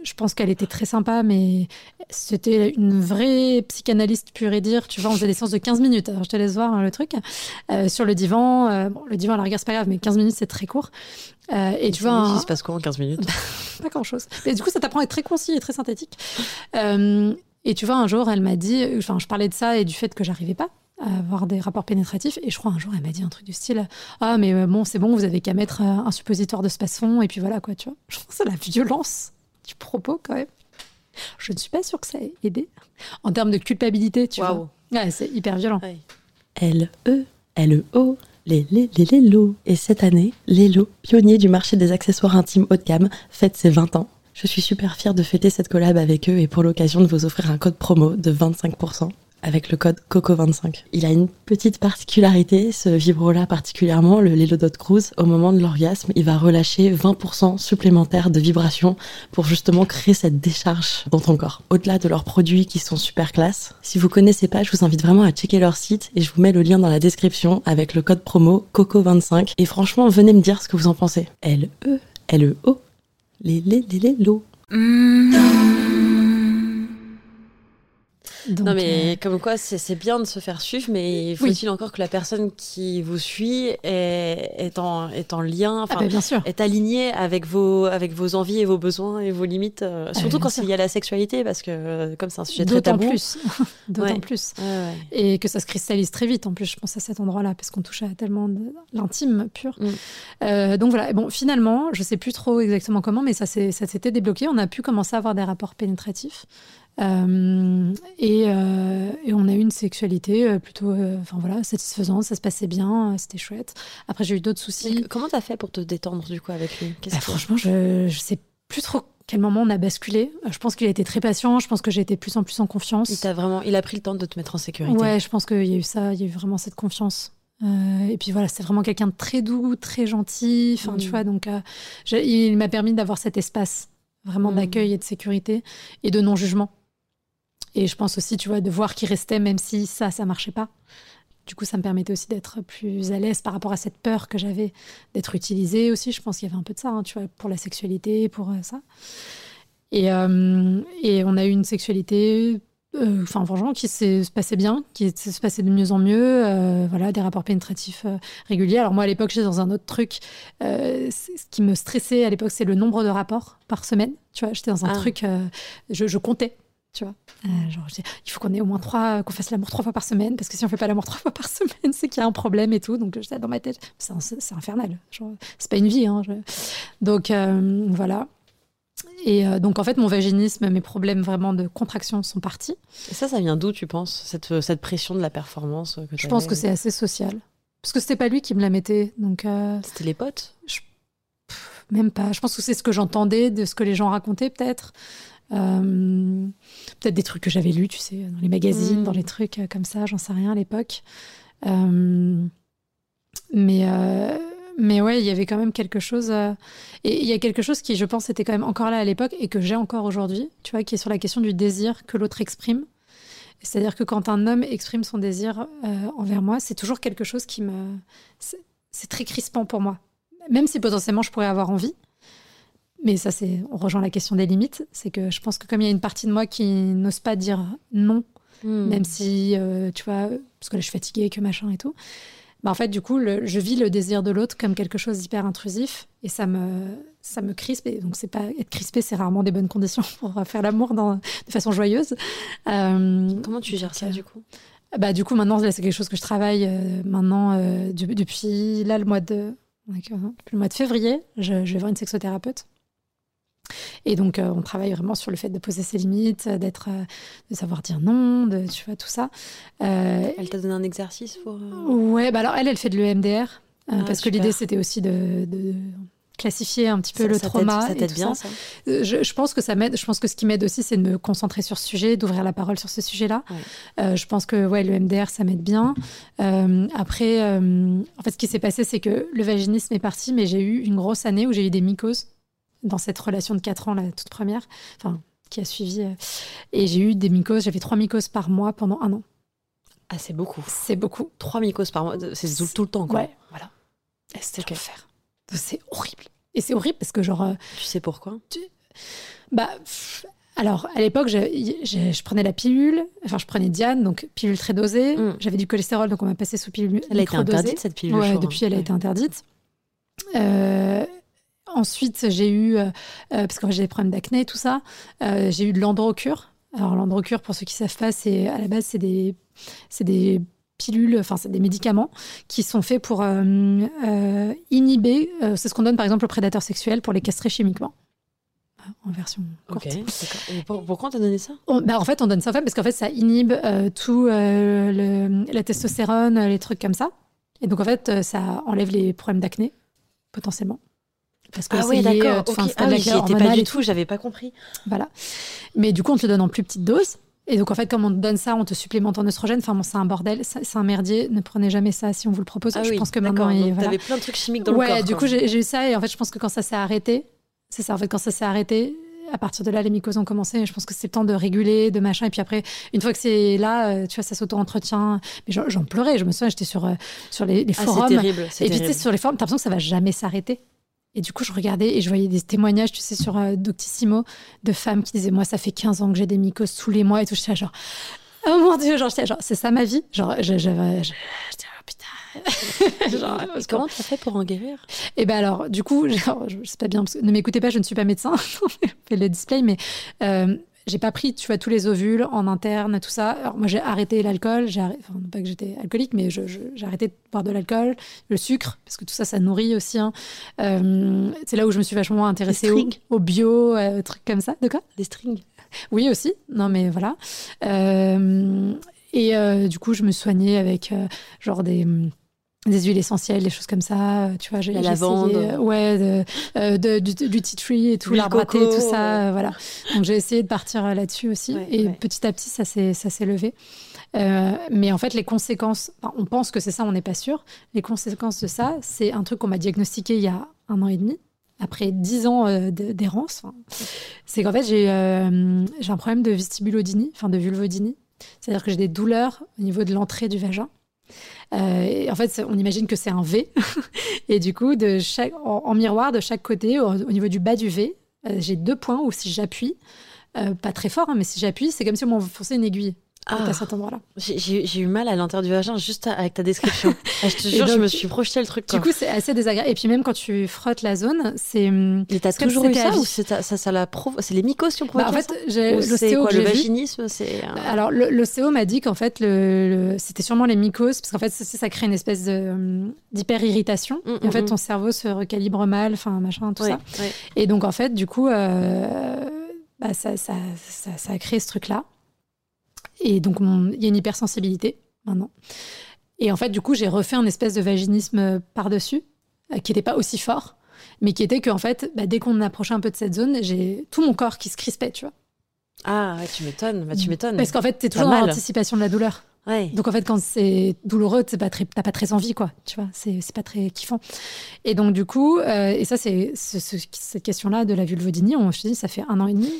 Je pense qu'elle était très sympa, mais c'était une vraie psychanalyste pure et dire. Tu vois, on faisait des séances de 15 minutes. Alors, je te laisse voir hein, le truc. Euh, sur le divan, euh, bon, le divan à la rigueur, c'est pas grave, mais 15 minutes, c'est très court. et tu vois. Il se passe quoi en 15 minutes? Pas grand chose. Mais du coup, ça t'apprend à être très concis et très synthétique. et tu vois, un jour, elle m'a dit, enfin, je parlais de ça et du fait que j'arrivais pas avoir des rapports pénétratifs. Et je crois un jour, elle m'a dit un truc du style Ah, mais euh, bon, c'est bon, vous avez qu'à mettre euh, un suppositoire de spasson, et puis voilà, quoi, tu vois. Je pense à la violence du propos, quand même. Je ne suis pas sûre que ça ait aidé. En termes de culpabilité, tu vois. Ouais, c'est hyper violent. L-E, L-E-O, les, les, les, les lots. Et cette année, Lélo, pionnier du marché des accessoires intimes haut de gamme, fête ses 20 ans. Je suis super fière de fêter cette collab avec eux et pour l'occasion de vous offrir un code promo de 25% avec le code COCO25. Il a une petite particularité, ce vibro-là particulièrement, le Lelo Dot Cruise. Au moment de l'orgasme, il va relâcher 20% supplémentaire de vibrations pour justement créer cette décharge dans ton corps. Au-delà de leurs produits qui sont super classe, si vous connaissez pas, je vous invite vraiment à checker leur site et je vous mets le lien dans la description avec le code promo COCO25. Et franchement, venez me dire ce que vous en pensez. L-E, L-E-O, les, les, les, les, non, mais euh, comme quoi, c'est bien de se faire suivre, mais faut-il encore que la personne qui vous suit est, est, en, est en lien, ah bah, bien sûr. est alignée avec vos, avec vos envies et vos besoins et vos limites, euh, ah, surtout quand il y a la sexualité, parce que euh, comme c'est un sujet très tabou. Plus. D'autant plus. Et que ça se cristallise très vite, en plus, je pense à cet endroit-là, parce qu'on touche à tellement l'intime pur. Mm. donc voilà, bon, finalement, je sais plus trop exactement comment, mais ça s'était débloqué. On a pu commencer à avoir des rapports pénétratifs. Euh, euh, et, on a eu une sexualité euh, plutôt enfin voilà, satisfaisante, ça se passait bien, c'était chouette. Après, j'ai eu d'autres soucis. comment t'as fait pour te détendre du coup avec lui? Bah, Franchement, je, je sais plus trop quel moment on a basculé. Je pense qu'il a été très patient. Je pense que j'ai été plus en plus en confiance. Il a vraiment, il a pris le temps de te mettre en sécurité. Ouais, je pense qu'il y a eu ça. Il y a eu vraiment cette confiance. et puis voilà, c'est vraiment quelqu'un de très doux, très gentil. Enfin, tu mm. vois, donc il m'a permis d'avoir cet espace vraiment mm. d'accueil et de sécurité et de non jugement. Et je pense aussi, tu vois, de voir qu'il restait, même si ça, ça marchait pas. Du coup, ça me permettait aussi d'être plus à l'aise par rapport à cette peur que j'avais d'être utilisée aussi. Je pense qu'il y avait un peu de ça, hein, tu vois, pour la sexualité, pour euh, ça. Et, euh, et, on a eu une sexualité, euh, enfin, franchement, qui se passait bien, qui se passait de mieux en mieux. voilà, des rapports pénétratifs réguliers. Alors, moi, à l'époque, j'étais dans un autre truc. ce qui me stressait à l'époque, c'est le nombre de rapports par semaine. Tu vois, j'étais dans un ah. truc, je, je comptais tu vois. Euh, genre, il faut qu'on ait au moins trois, qu'on fasse l'amour trois fois par semaine, parce que si on fait pas l'amour trois fois par semaine, c'est qu'il y a un problème et tout. Donc, j'étais dans ma tête, c'est infernal. C'est pas une vie. Hein, Donc, euh, voilà. Et euh, donc, en fait, mon vaginisme, mes problèmes vraiment de contraction sont partis. Et ça, ça vient d'où, tu penses, cette, cette pression de la performance que Je pense que c'est assez social. Parce que c'était pas lui qui me la mettait. Donc, C'était les potes? Même pas. Je pense que c'est ce que j'entendais, de ce que les gens racontaient, peut-être. Euh, peut-être des trucs que j'avais lus, tu sais, dans les magazines, dans mm. les trucs euh, comme ça, j'en sais rien à l'époque. Euh, mais, mais ouais, il y avait quand même quelque chose. et il y a quelque chose qui, je pense, était quand même encore là à l'époque et que j'ai encore aujourd'hui, tu vois, qui est sur la question du désir que l'autre exprime. C'est-à-dire que quand un homme exprime son désir envers moi, c'est toujours quelque chose qui me. C'est très crispant pour moi. Même si potentiellement je pourrais avoir envie, mais ça, c'est, on rejoint la question des limites. C'est que je pense que comme il y a une partie de moi qui n'ose pas dire non, hmm. même si, euh, tu vois, parce que là, je suis fatiguée, que machin et tout. Bah, en fait, du coup, je vis le désir de l'autre comme quelque chose d'hyper intrusif et ça me, ça me crispe. Et donc, c'est pas être crispé, c'est rarement des bonnes conditions pour faire l'amour de façon joyeuse. Euh, Comment tu gères ça, euh, du coup? bah, du coup, maintenant, c'est quelque chose que je travaille maintenant depuis là, le mois de, le mois de février. Je, je vais voir une sexothérapeute et donc, euh, on travaille vraiment sur le fait de poser ses limites, d'être, euh, de savoir dire non, de, tu vois, tout ça. Euh, elle t'a donné un exercice pour. Ouais, bah alors elle, elle fait de l'EMDR. Ah, parce que l'idée, c'était aussi de, classifier un petit peu le trauma. Ça t'aide bien, ça je, pense que ça m'aide. Je pense que ce qui m'aide aussi, c'est de me concentrer sur ce sujet, d'ouvrir la parole sur ce sujet-là. je pense que ouais, le MDR, ça m'aide bien. après, en fait, ce qui s'est passé, c'est que le vaginisme est parti, mais j'ai eu une grosse année où j'ai eu des mycoses dans cette relation de 4 ans, la toute première, enfin, qui a suivi. Euh, et j'ai eu des mycoses, j'avais trois mycoses par mois pendant un an. Ah, c'est beaucoup. C'est beaucoup. Trois mycoses par mois, c'est tout, le temps, quoi. Ouais, voilà. C'était l'enfer. C'est horrible. Et c'est horrible parce que, genre. Euh, tu sais pourquoi? Bah. Alors, à l'époque, je, je, prenais la pilule, enfin, je prenais Diane, donc pilule très dosée. Mm. J'avais du cholestérol, donc on m'a passé sous pilule. Elle a été interdite, cette pilule Ouais, depuis, elle a été interdite. Euh, Ensuite, j'ai eu, euh, euh, parce que j'ai des problèmes d'acné, tout ça, euh, j'ai eu de l'androcure. Alors, l'androcure, pour ceux qui ne savent pas, c'est à la base, c'est des, des pilules, enfin, c'est des médicaments qui sont faits pour inhiber, c'est ce qu'on donne par exemple aux prédateurs sexuels pour les castrer chimiquement en version courte. pourquoi on t'a donné ça? Bah, En fait, on donne ça parce qu'en fait, ça inhibe tout le, la testostérone, les trucs comme ça. Et donc, en fait, ça enlève les problèmes d'acné, potentiellement. Parce que ah oui, d'accord. Ah oui, j'étais pas du tout, j'avais pas compris. Voilà. Mais du coup, on te le donne en plus petite dose. Et donc, en fait, comme on te donne ça, on te supplémente en oestrogène. Enfin, bon, c'est un bordel, c'est un merdier. Ne prenez jamais ça si on vous le propose. Ah je pense que maintenant. Il voilà. plein de trucs chimiques dans le corps. Ouais, du coup, j'ai eu ça. Et en fait, je pense que quand ça s'est arrêté, c'est ça. En fait, quand ça s'est arrêté, à partir de là, les mycoses ont commencé. Je pense que c'est le temps de réguler, de machin. Et puis après, une fois que c'est là, euh, tu vois, ça s'auto-entretient. Mais j'en pleurais. Je me souviens, j'étais sur, euh, sur les, les ah, forums. Terrible, et puis, tu sais, sur les forums, t'as l'impression que ça va jamais s'arrêter. Et du coup, je regardais et je voyais des témoignages, tu sais, sur euh, Doctissimo, de femmes qui disaient Moi, ça fait 15 ans que j'ai des mycoses tous les mois et tout. J'étais genre, oh mon Dieu, genre, genre c'est ça ma vie? Genre, j'avais. Oh, putain. genre, comment tu as fait pour en guérir? Et eh ben alors, du coup, genre, je sais pas bien, ne m'écoutez pas, je ne suis pas médecin, je fais le display, mais euh, j'ai pas pris, tu vois, tous les ovules en interne, tout ça. Alors moi, j'ai arrêté l'alcool. J'ai enfin, pas que j'étais alcoolique, mais j'ai arrêté de boire de l'alcool, le sucre, parce que tout ça, ça nourrit aussi. Hein. Euh, c'est là où je me suis vachement intéressée au, au, bio, euh, trucs comme ça. De quoi? Des strings. Oui, aussi. Non, mais voilà. Euh, et du coup, je me soignais avec genre des des huiles essentielles, des choses comme ça, euh, tu vois, j'ai la lavande, essayé, euh, ouais, euh, de, du, tea tree et tout, l'arbre tout ça, voilà. Donc j'ai essayé de partir là-dessus aussi, et petit à petit ça s'est ça s'est levé. mais en fait, les conséquences, on pense que c'est ça, on n'est pas sûr. Les conséquences de ça, c'est un truc qu'on m'a diagnostiqué il y a un an et demi, après dix ans d'errance. c'est qu'en fait, j'ai j'ai un problème de vestibulodynie, enfin de vulvodynie. C'est-à-dire que j'ai des douleurs au niveau de l'entrée du vagin. Euh, en fait, on imagine que c'est un V. et du coup, en, miroir, de chaque côté, au, niveau du bas du V, euh, j'ai deux points où si j'appuie, euh, pas très fort, hein, mais si j'appuie, c'est comme si on m'enfonçait une aiguille à ah. cet endroit-là. J'ai eu mal à l'intérieur du vagin juste avec ta description. Ah, je te jure, je me suis projeté le truc. Du coup, c'est assez désagréable. Et puis même quand tu frottes la zone, c'est. Hum, Et t'as toujours eu ça ou ça, ça, la C'est les mycoses qui ont provoqué bah, En fait, l'ostéo le vaginisme, c'est. Alors l'ostéo m'a dit qu'en fait, le, c'était sûrement les mycoses parce qu'en fait, ça, ça, crée une espèce hum, d'hyper irritation. Mm, et en mm, fait, mm. ton cerveau se recalibre mal, enfin machin, tout ça. Et donc en fait, du coup, euh, bah, ça, ça, ça a créé ce truc-là. Et donc, il y a une hypersensibilité maintenant. Et en fait, du coup, j'ai refait un espèce de vaginisme par-dessus, euh, qui n'était pas aussi fort, mais qui était qu'en fait, bah, dès qu'on approchait un peu de cette zone, j'ai tout mon corps qui se crispait, tu vois. Ah, ouais, tu m'étonnes, bah, tu m'étonnes. Parce qu'en fait, tu es toujours dans l'anticipation de la douleur. Donc en fait, quand c'est douloureux, t'as pas, très, pas très envie, quoi. Tu vois, c'est pas très kiffant. Et donc du coup, euh, et ça, c'est cette question-là de la vulvodynie, on, je te dis, ça fait un an et demi.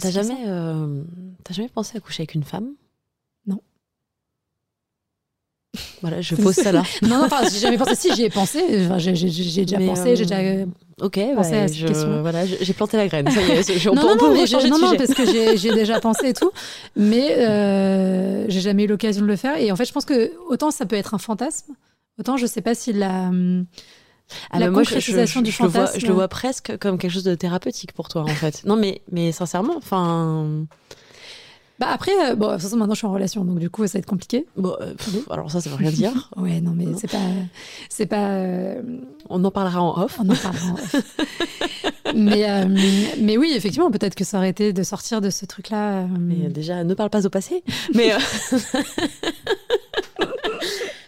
T'as jamais, euh, jamais pensé à coucher avec une femme? Voilà, je pose ça là. non, non, enfin, j'ai jamais pensé. Si, j'y ai pensé. j'ai déjà pensé, j'ai déjà euh, Ok, bah, voilà, j'ai planté la graine. Ça y est, non, non, non, non, non, parce que j'ai déjà pensé et tout, mais euh, j'ai jamais eu l'occasion de le faire. Et en fait, je pense que autant ça peut être un fantasme, autant je sais pas si la ah la concrétisation du fantasme. Le vois, je le vois presque comme quelque chose de thérapeutique pour toi, en fait. non, mais mais sincèrement, enfin. Bah après, euh, bon, de toute façon, maintenant je suis en relation, donc du coup, ça va être compliqué. Bon, euh, alors ça, ça veut rien dire. ouais, non, mais c'est pas, c'est pas. Euh, on en parlera en off. On en parlera en off. mais, mais oui, effectivement, peut-être que ça aurait été de sortir de ce truc-là. Mais déjà, ne parle pas au passé. Mais,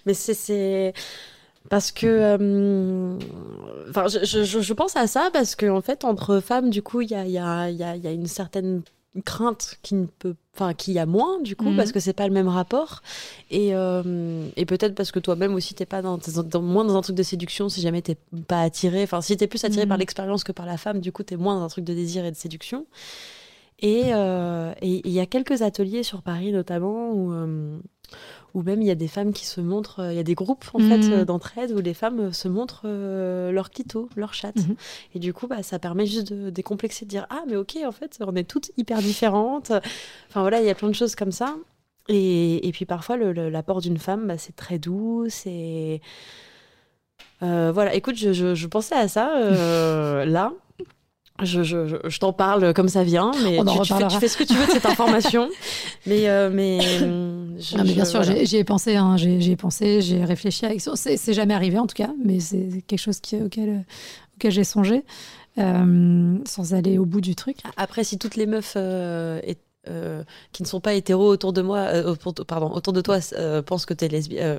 mais c'est, parce que, enfin, je, je, je, pense à ça parce qu'en en fait, entre femmes, du coup, il y a, y, a, y a une certaine crainte qui ne peut enfin qui a moins du coup parce mhm. que c'est pas le même rapport et, euh, et peut-être parce que toi-même aussi t'es pas dans, dans, moins dans un truc de séduction si jamais t'es pas attiré enfin si t'es plus attiré par mhm. l'expérience que par la femme du coup t'es moins dans un truc de désir et de séduction euh, et il y a quelques ateliers sur Paris notamment où euh, ou même il y a des femmes qui se montrent, euh, il y a des groupes en fait mhm. euh, d'entraide où les femmes euh, se montrent leur clito, leur chatte. Mhm. Et du coup, bah, ça permet juste de décomplexer, de dire ah mais ok en fait on est toutes hyper différentes. Enfin voilà, il y a plein de choses comme ça. Et, et puis parfois l'apport d'une femme, bah, c'est très doux, c'est voilà. Écoute, je, je, je pensais à ça là je, je, je t'en parle comme ça vient, mais tu, fais, tu, fais, ce que tu veux de cette information. mais, euh, mais, non, mais bien sûr, j'y ai pensé, hein, j'y ai pensé, j'ai réfléchi. Avec... C'est jamais arrivé en tout cas, mais c'est quelque chose qui, auquel, auquel j'ai songé, euh, sans aller au bout du truc. Après, si toutes les meufs euh, qui ne sont pas hétéros autour de moi, pardon, autour de toi, pensent que tu es lesbienne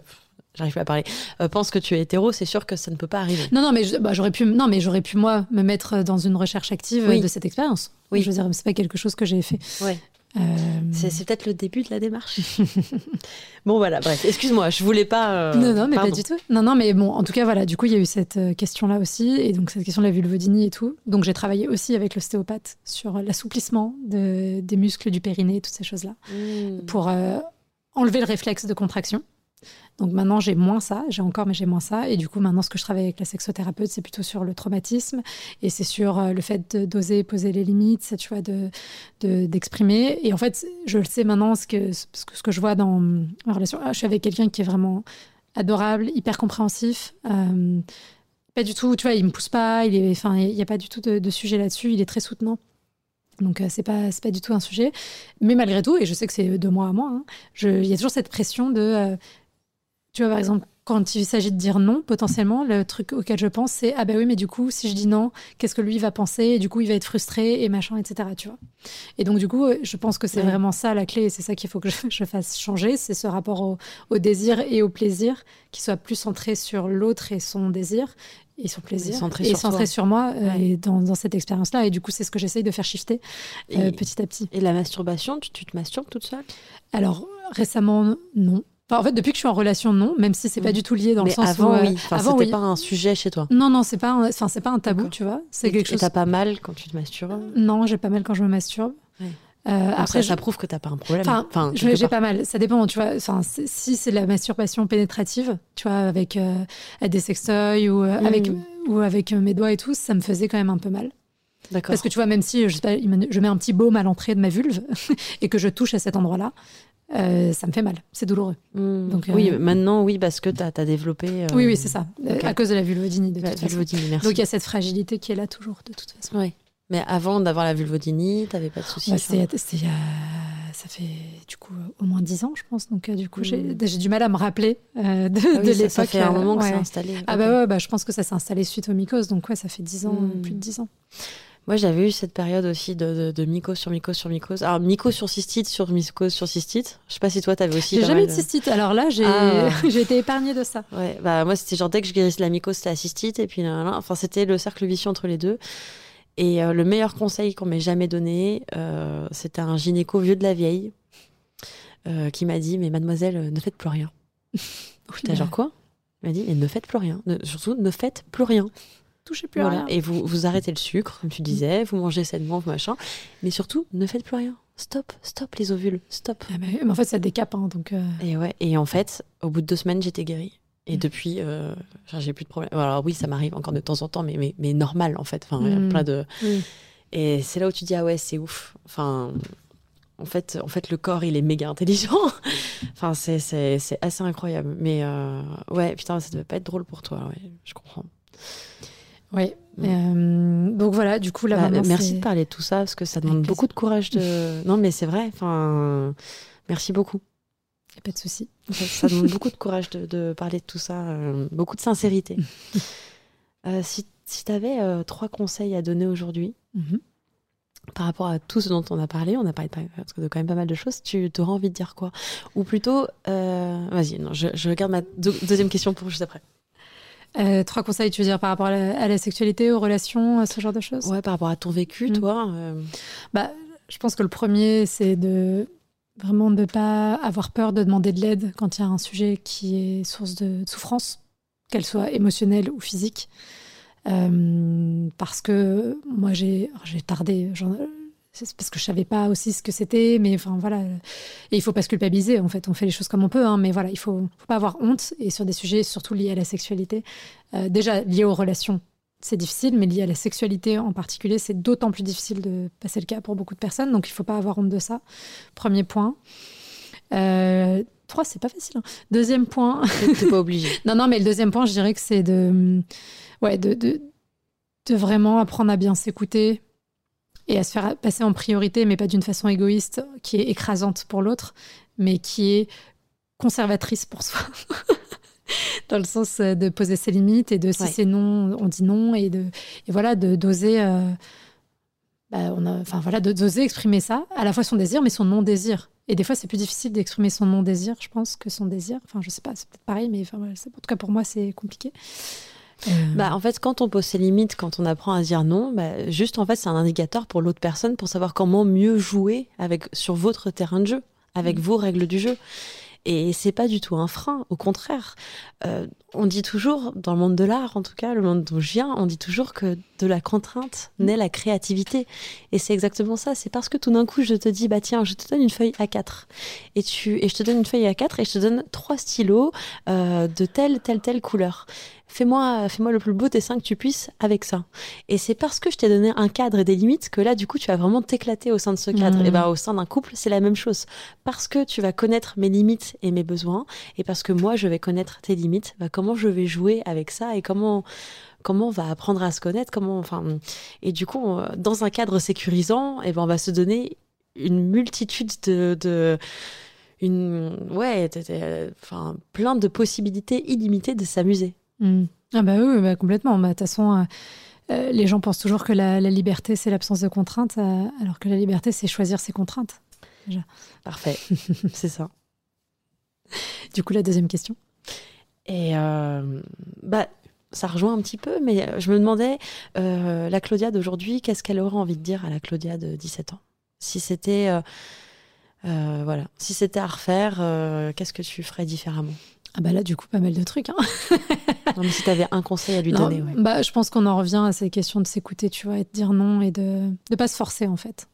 j'arrive pas à parler, euh, pense que tu es hétéro, c'est sûr que ça ne peut pas arriver. Non, non, mais bah, j'aurais pu, non, mais j'aurais pu moi me mettre dans une recherche active de cette expérience. Oui. Je veux dire, c'est pas quelque chose que j'ai fait. Ouais. Euh, c'est peut-être le début de la démarche. bon, voilà, bref, excuse-moi, je voulais pas. Euh, non, non, mais pas du tout. Non, non, mais bon, en tout cas, voilà, du coup, il y a eu cette question-là aussi, et donc cette question de la vulvodynie et tout. Donc, j'ai travaillé aussi avec l'ostéopathe sur l'assouplissement de, des muscles du périnée, toutes ces choses-là, mmh. pour enlever le réflexe de contraction. Donc maintenant, j'ai moins ça, j'ai encore, mais j'ai moins ça. Et du coup, maintenant, ce que je travaille avec la sexothérapeute, c'est plutôt sur le traumatisme et c'est sur le fait d'oser poser les limites, tu vois, de d'exprimer. et en fait, je le sais maintenant, ce que, ce que, je vois dans ma relation. Ah, je suis avec quelqu'un qui est vraiment adorable, hyper compréhensif. pas du tout, tu vois, il me pousse pas, il n'y a pas du tout de, de sujet là-dessus, il est très soutenant. Donc, euh, c'est pas, pas du tout un sujet. Mais malgré tout, et je sais que c'est de moi à moi, hein, il y a toujours cette pression de. Euh, tu vois, par exemple, quand il s'agit de dire non, potentiellement, le truc auquel je pense, c'est Ah ben oui, mais du coup, si je dis non, qu'est-ce que lui va penser? Et du coup, il va être frustré et machin, etc. Tu vois et donc, du coup, je pense que c'est vraiment ça la clé et c'est ça qu'il faut que je, fasse changer c'est ce rapport au, au, désir et au plaisir qui soit plus centré sur l'autre et son désir et son plaisir centré et sur, centré sur moi euh, et dans, dans, cette expérience-là. Et du coup, c'est ce que j'essaye de faire shifter euh, petit à petit. Et la masturbation, tu, tu te masturbes toute seule? Alors, récemment, non. Enfin, en fait, depuis que je suis en relation, non, même si c'est pas du tout lié dans le sens avant, où. Euh, oui. Enfin, avant, c'était pas un sujet chez toi. Non, non, c'est pas, enfin, c'est pas un tabou, tu vois. C'est quelque chose. t'as pas mal quand tu te masturbes? Non, j'ai pas mal quand je me masturbe. Euh, après, ça, prouve que t'as pas un problème. Enfin, j'ai pas mal. Ça dépend, tu vois. Enfin, si c'est de la masturbation pénétrative, tu vois, avec, euh, des sextoys ou avec mm. ou avec mes doigts et tout, ça me faisait quand même un peu mal. D'accord. Parce que tu vois, même si je, sais pas, je mets un petit baume à l'entrée de ma vulve et que je touche à cet endroit-là, ça me fait mal, c'est douloureux. Mm. Donc, oui, maintenant, oui, parce que tu as, développé. Oui, oui, c'est ça, à cause de la vulvodynie. De la vulvodynie, merci. Donc il y a cette fragilité qui est là toujours, de toute façon. Oui. Mais avant d'avoir la vulvodynie, t'avais pas de soucis bah, Ça fait du coup au moins dix ans, je pense. Donc euh, du coup, hmm. j'ai du mal à me rappeler euh, de, ah l'époque. Ça fait un moment que c'est installé. Ah bah ouais, bah, je pense que ça s'est installé suite au mycose. Donc ouais, ça fait dix ans, hmm. plus de dix ans. Moi, j'avais eu cette période aussi de, de, mycose sur mycose sur mycose. Alors, mycose sur cystite sur mycose sur cystite. Je sais pas si toi, t'avais aussi. J'ai jamais eu de cystite. Alors là, j'ai ah. été épargnée de ça. Ouais, bah moi, c'était genre dès que je guérissais la mycose, c'était la cystite. Et puis, enfin, c'était le cercle vicieux entre les deux. Et euh, le meilleur conseil qu'on m'ait jamais donné, euh, c'était un gynéco vieux de la vieille euh, qui m'a dit Mais mademoiselle, ne faites plus rien. J'étais genre quoi? Il m'a dit Mais ne faites plus rien. surtout, ne faites plus rien. Touchez plus rien. Et vous, vous arrêtez le sucre, comme tu disais, vous mangez sainement, machin. Mais surtout, ne faites plus rien. Stop, stop les ovules, stop. Ah bah mais en fait, ça décape. Hein, donc Et ouais. Et en fait, au bout de deux semaines, j'étais guérie. Et mm. depuis, euh, j'ai plus de problème. Alors oui, ça m'arrive encore de temps en temps, mais, mais, mais normal en fait. Enfin, mm. plein de. Et c'est là où tu dis ah ouais, c'est ouf. Enfin, en fait, en fait, le corps il est méga intelligent. enfin, c'est, assez incroyable. Mais euh, ouais, putain, ça devait pas être drôle pour toi. Ouais, je comprends. Oui. Mm. Euh, donc voilà, du coup là. Bah, merci de parler de tout ça parce que ça demande beaucoup de courage de. non, mais c'est vrai. Enfin, merci beaucoup pas de souci. Ça, demande beaucoup de courage de, parler de tout ça, euh, beaucoup de sincérité. Euh, si si tu avais trois conseils à donner aujourd'hui, mhm. par rapport à tout ce dont on a parlé, on a parlé de, quand même pas mal de choses, tu auras envie de dire quoi? Ou plutôt, vas-y, non, je, regarde ma deuxième question pour juste après. Trois conseils, tu veux dire par rapport à la, sexualité, aux relations, ce genre de choses? Ouais, par rapport à ton vécu, mhm. toi. Bah, je pense que le premier, c'est de Vraiment de ne pas avoir peur de demander de l'aide quand il y a un sujet qui est source de souffrance, qu'elle soit émotionnelle ou physique. Euh, parce que moi, j'ai tardé. C'est parce que je savais pas aussi ce que c'était, mais enfin voilà. Et il faut pas se culpabiliser. En fait, on fait les choses comme on peut, hein, mais voilà, il faut, faut pas avoir honte. Et sur des sujets surtout liés à la sexualité, euh, déjà liés aux relations, c'est difficile, mais lié à la sexualité en particulier, c'est d'autant plus difficile de passer le cas pour beaucoup de personnes. Donc il ne faut pas avoir honte de ça. Premier point. Euh, trois, c'est pas facile. Hein. Deuxième point. T'es pas obligé. non, non, mais le deuxième point, je dirais que c'est de, ouais, de, de, de, vraiment apprendre à bien s'écouter et à se faire passer en priorité, mais pas d'une façon égoïste qui est écrasante pour l'autre, mais qui est conservatrice pour soi. dans le sens euh, de poser ses limites et de si c'est non, on dit non et de et voilà de d'oser. Euh, bah, on a, enfin voilà, d'oser exprimer ça, à la fois son désir, mais son non-désir. Et des fois, c'est plus difficile d'exprimer son non-désir, je pense, que son désir. Enfin, je sais pas, c'est peut-être pareil, mais enfin, en tout cas pour moi, c'est compliqué. Euh. Bah, en fait, quand on pose ses limites, quand on apprend à dire non, bah, juste en fait, c'est un indicateur pour l'autre personne pour savoir comment mieux jouer avec sur votre terrain de jeu, avec mm. vos règles du jeu. Et c'est pas du tout un frein, au contraire. Euh, on dit toujours, dans le monde de l'art en tout cas, le monde d'où je viens, on dit toujours que de la contrainte naît la créativité. Et c'est exactement ça. C'est parce que tout d'un coup, je te dis, bah tiens, je te donne une feuille A4. Et, tu, et je te donne une feuille A4 et je te donne trois stylos euh, de telle, telle, telle couleur fais-moi fais-moi le plus beau dessin que tu puisses avec ça. Et c'est parce que je t'ai donné un cadre et des limites que là, du coup, tu vas vraiment t'éclater au sein de ce cadre. Et ben, au sein d'un couple, c'est la même chose. Parce que tu vas connaître mes limites et mes besoins, et parce que moi, je vais connaître tes limites, bah, comment je vais jouer avec ça et comment comment on va apprendre à se connaître, comment, enfin, et du coup, dans un cadre sécurisant, et ben, on va se donner une multitude de, de une, ouais, enfin, plein de possibilités illimitées de s'amuser. Hmm. Ah bah oui, bah complètement. Bah, de toute façon, euh, euh, les gens pensent toujours que la, liberté, c'est l'absence de contraintes, euh, alors que la liberté, c'est choisir ses contraintes. Parfait, c'est ça. Du coup, la deuxième question. Et bah, ça rejoint un petit peu, mais je me demandais, la Claudia d'aujourd'hui, qu'est-ce qu'elle aurait envie de dire à la Claudia de 17 ans? Si c'était... voilà. Si c'était à refaire, qu'est-ce que tu ferais différemment? Ah bah là, du coup, pas mal de trucs. Hein. non, mais si tu avais un conseil à lui donner. Ouais. Bah, je pense qu'on en revient à ces questions de s'écouter, tu vois, et de dire non et de ne pas se forcer, en fait.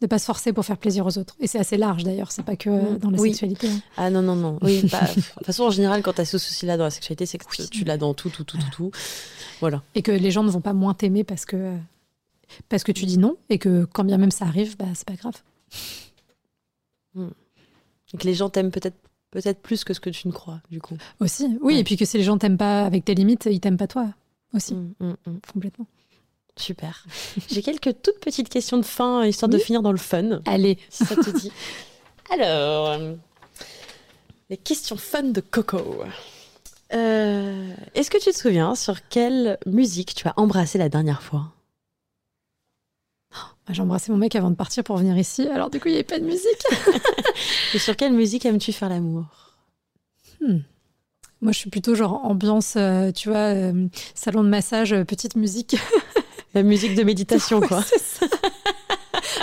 De pas se forcer pour faire plaisir aux autres. Et c'est assez large, d'ailleurs. C'est pas que mm. dans la sexualité. Hein. Ah non, non, non. Oui, bah, de toute façon, en général, quand tu as ce souci-là dans la sexualité, c'est que tu l'as dans tout, tout, tout, tout, tout. Voilà. Et que les gens ne vont pas moins t'aimer parce que, parce que tu dis non. Et que quand bien même ça arrive, bah, c'est pas grave. Mm. Et que les gens t'aiment peut-être Peut-être plus que ce que tu ne crois, du coup. Aussi, oui. Et puis que si les gens t'aiment pas avec tes limites, ils t'aiment pas toi aussi. Mm, mm, mm. Complètement. Super. J'ai quelques toutes petites questions de fin, histoire de finir dans le fun. Allez. Si ça te dit. Alors, les questions fun de Coco. Euh, est-ce que tu te souviens sur quelle musique tu as embrassé la dernière fois? J'ai embrassé mon mec avant de partir pour venir ici, alors du coup, il n'y avait pas de musique. Et sur quelle musique aimes-tu faire l'amour? Hmm. Moi, je suis plutôt genre ambiance, euh, tu vois, euh, salon de massage, euh, petite musique. La musique de méditation, quoi.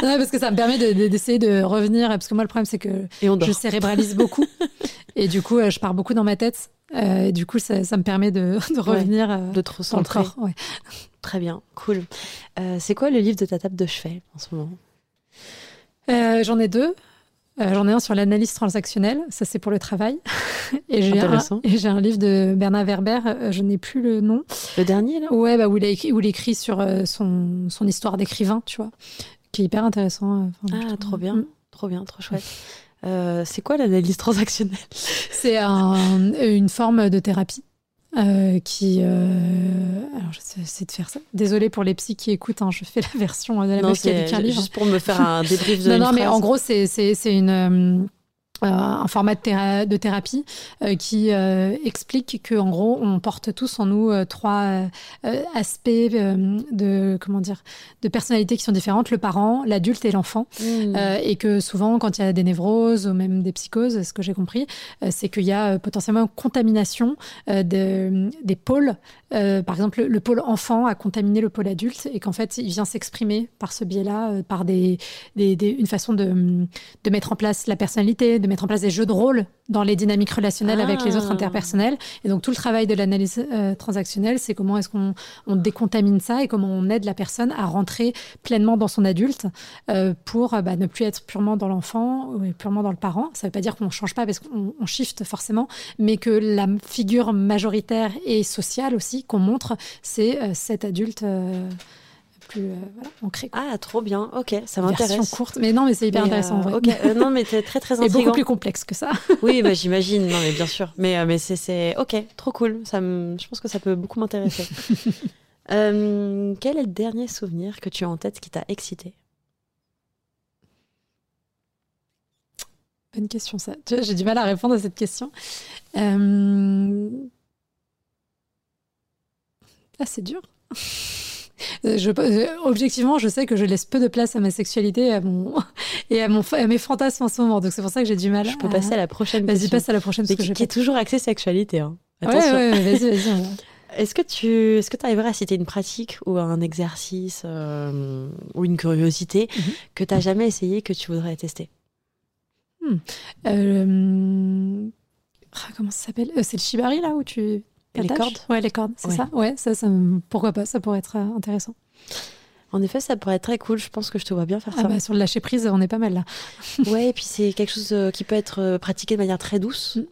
non, parce que ça me permet d'essayer de, revenir, parce que moi, le problème, c'est que je cérébralise beaucoup. et du coup, je pars beaucoup dans ma tête. et du coup, ça, me permet de, revenir de te recentrer. Ouais. Très bien, cool. Euh, c'est quoi le livre de ta table de chevet en ce moment? Euh, J'en ai deux. Euh, j'en ai un sur l'analyse transactionnelle, ça c'est pour le travail. et j'ai un, un, livre de Bernard Werber, je n'ai plus le nom. Le dernier là? Ouais, bah, où, il écrit, où il écrit sur son, son histoire d'écrivain, tu vois, qui est hyper intéressant. ah, trop bien, mm. trop bien, trop chouette. c'est quoi l'analyse transactionnelle? C'est une forme de thérapie. Euh, qui. Euh, alors, j'essaie de faire ça. Désolée pour les psys qui écoutent, hein, je fais la version de la meuf qui a livre. Juste pour me faire un débrief de Non, non, mais en gros, c'est une. Euh, un format de, thérapie euh, qui euh, explique que en gros on porte tous en nous trois aspects de comment dire de personnalité qui sont différentes le parent l'adulte et l'enfant mmh. et que souvent quand il y a des névroses ou même des psychoses ce que j'ai compris c'est qu'il y a potentiellement une contamination de, des pôles par exemple le, pôle enfant a contaminé le pôle adulte et qu'en fait il vient s'exprimer par ce biais là par des, des, une façon de, de mettre en place la personnalité de mettre en place des jeux de rôle dans les dynamiques relationnelles avec les autres ah. interpersonnels. Et donc tout le travail de l'analyse euh, transactionnelle, c'est comment est-ce qu'on on décontamine ça et comment on aide la personne à rentrer pleinement dans son adulte euh, pour euh, bah, ne plus être purement dans l'enfant ou purement dans le parent. Ça ne veut pas dire qu'on ne change pas parce qu'on on shift forcément, mais que la figure majoritaire et sociale aussi qu'on montre, c'est cet adulte plus euh. Ah, trop bien. Ok, ça m'intéresse. Version courte, mais non, mais c'est hyper intéressant. Euh, euh, non, mais c'est très très intriguant. C'est beaucoup plus complexe que ça. oui, bah, j'imagine. Non, mais bien sûr. Mais mais c'est ok, trop cool. Ça je pense que ça peut beaucoup m'intéresser. quel est le dernier souvenir que tu as en tête qui t'a excité? Bonne question ça. J'ai du mal à répondre à cette question. Ah, c'est dur. Euh, je, euh, objectivement, je sais que je laisse peu de place à ma sexualité et à, mon, et à, mon, à mes fantasmes en ce moment. Donc c'est pour ça que j'ai du mal. Je peux passer à la prochaine Vas-y, passe à la prochaine. Parce que qui est toujours axée sexualité. Hein. Attention. Ouais, ouais, vas-y, vas-y. Est-ce que tu est-ce que arriverais à citer une pratique ou un exercice euh, ou une curiosité mhm. que tu n'as jamais essayé que tu voudrais tester? Hmm. Euh, ah, comment ça s'appelle? C'est le shibari là où tu les cordes? Ouais, les cordes, c'est ça? Ouais, ça, ça, pourquoi pas Ça pourrait être intéressant. En effet, ça pourrait être très cool. Je pense que je te vois bien faire ah ça. Bah, sur le lâcher prise, on est pas mal là. ouais, et puis c'est quelque chose qui peut être pratiqué de manière très douce. Hmm.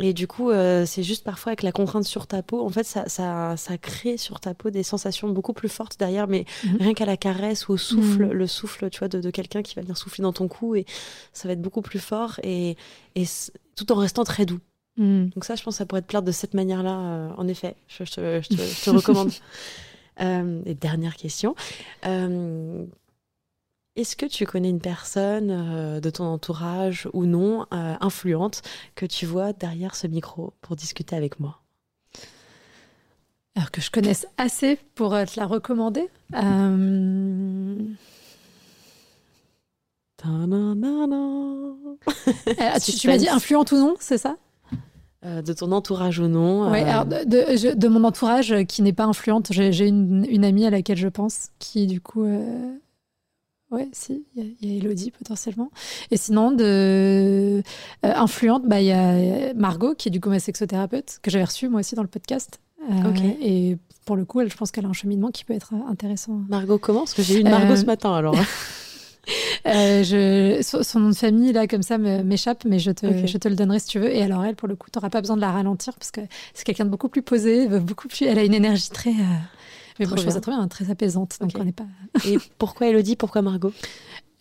Et du coup, euh, c'est juste parfois avec la contrainte sur ta peau, en fait, ça, ça, ça, crée sur ta peau des sensations beaucoup plus fortes derrière, mais mhm. rien qu'à la caresse ou au souffle, mhm. le souffle, tu vois, de, de quelqu'un qui va venir souffler dans ton cou, et ça va être beaucoup plus fort, et, et tout en restant très doux. Mhm. Donc ça, je pense que ça pourrait te plaire de cette manière-là, euh, en effet. Je, je, te, je te, recommande. euh, et dernière question. Euh, est-ce que tu connais une personne euh, de ton entourage ou non, influente, que tu vois derrière ce micro pour discuter avec moi? Alors que je connaisse assez pour te la recommander? Tu, m'as dit influente ou non, c'est ça? De ton entourage ou non Oui, de, de, mon entourage qui n'est pas influente, j'ai une, une, amie à laquelle je pense qui, du coup, Ouais, si, il y, a Elodie potentiellement. Et sinon, de euh, influente, bah, il y a Margot, qui est du coup ma sexothérapeute, que j'avais reçue moi aussi dans le podcast. Euh, et pour le coup, elle, je pense qu'elle a un cheminement qui peut être intéressant. Margot comment? Parce que j'ai eu une Margot euh, ce matin alors. je, son nom de famille, là, comme ça, m'échappe, mais je te, je te le donnerai si tu veux. Et alors, elle, pour le coup, tu n'auras pas besoin de la ralentir parce que c'est quelqu'un de beaucoup plus posé, beaucoup plus. Elle a une énergie très. Mais moi, je trouve ça très bien, très apaisante. Donc, on n'est pas. Et pourquoi Elodie Pourquoi Margot?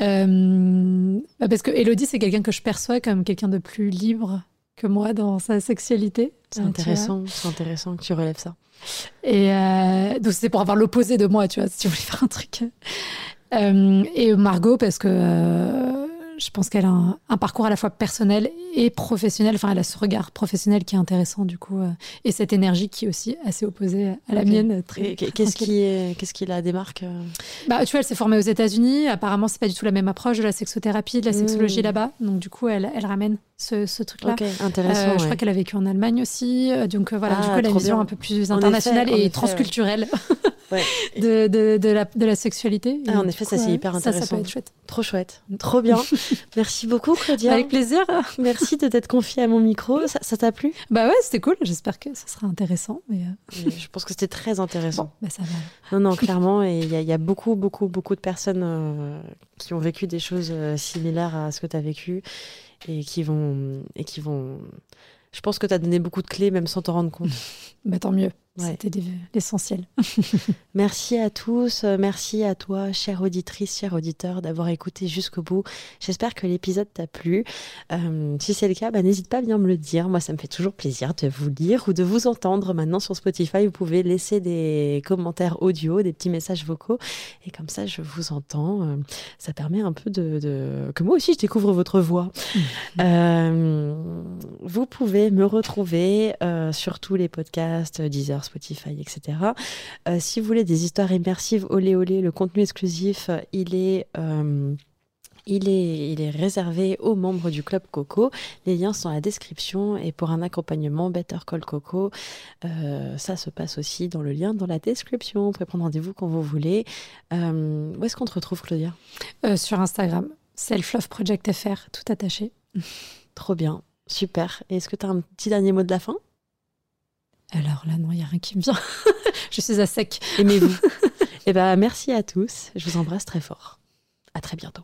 Euh, bah, Parce que Elodie, c'est quelqu'un que je perçois comme quelqu'un de plus libre que moi dans sa sexualité. C'est intéressant, c'est intéressant que tu relèves ça. Et euh, donc, c'est pour avoir l'opposé de moi, tu vois, si tu voulais faire un truc. Euh, et Margot, parce que je pense qu'elle a un, parcours à la fois personnel et professionnel. Enfin, elle a ce regard professionnel qui est intéressant, du coup, euh, et cette énergie qui est aussi assez opposée à la mienne. Qu'est-ce qui, qu'est-ce qui la démarque euh? Bah, Tu vois, elle s'est formée aux États-Unis. Apparemment, c'est pas du tout la même approche de la sexothérapie, de la sexologie mmh. là-bas. Donc, du coup, elle, elle ramène ce, truc-là. intéressant. Euh, je crois qu'elle a vécu en Allemagne aussi. Donc, voilà, du ah, coup, elle a une vision un peu plus internationale et transculturelle. de, de, de, la, de la sexualité. Ah, en effet, ça c'est hyper intéressant. Ça, ça peut être chouette. Trop chouette. Trop bien. Merci beaucoup, Claudia. Avec plaisir. Merci de t'être confiée à mon micro. Ça t'a plu? Bah ouais, c'était cool. J'espère que ça sera intéressant. Mais euh. Je pense que c'était très intéressant. bah ça va. Non, non, clairement. Et il y, y, a beaucoup, beaucoup, beaucoup de personnes euh, qui ont vécu des choses euh, similaires à ce que tu as vécu et qui vont. Et qui vont... Je pense que tu as donné beaucoup de clés, même sans t'en rendre compte. bah tant mieux. C'était l'essentiel. merci à tous, euh, merci à toi, chère auditrice, chère auditeur, d'avoir écouté jusqu'au bout. J'espère que l'épisode t'a plu. Euh, si c'est le cas, bah, n'hésite pas à bien me le dire. Moi, ça me fait toujours plaisir de vous lire ou de vous entendre. Maintenant, sur Spotify, vous pouvez laisser des commentaires audio, des petits messages vocaux. Et comme ça, je vous entends. Euh, ça permet un peu de, que moi aussi, je découvre votre voix. Vous pouvez me retrouver sur tous les podcasts, Deezer, Spotify, etc. Euh, si vous voulez des histoires immersives, olé olé, le contenu exclusif, il est... Euh, il est, il est, réservé aux membres du Club Coco. Les liens sont dans la description et pour un accompagnement Better Call Coco, euh, ça se passe aussi dans le lien dans la description. Vous pouvez prendre rendez-vous quand vous voulez. où est-ce qu'on te retrouve, Claudia? Sur Instagram, Self Love Project FR, tout attaché. Trop bien, super. Est-ce que tu as un petit dernier mot de la fin? Alors là, non, il n'y a rien qui me vient. je suis à sec. Aimez-vous. eh ben, merci à tous. Je vous embrasse très fort. À très bientôt.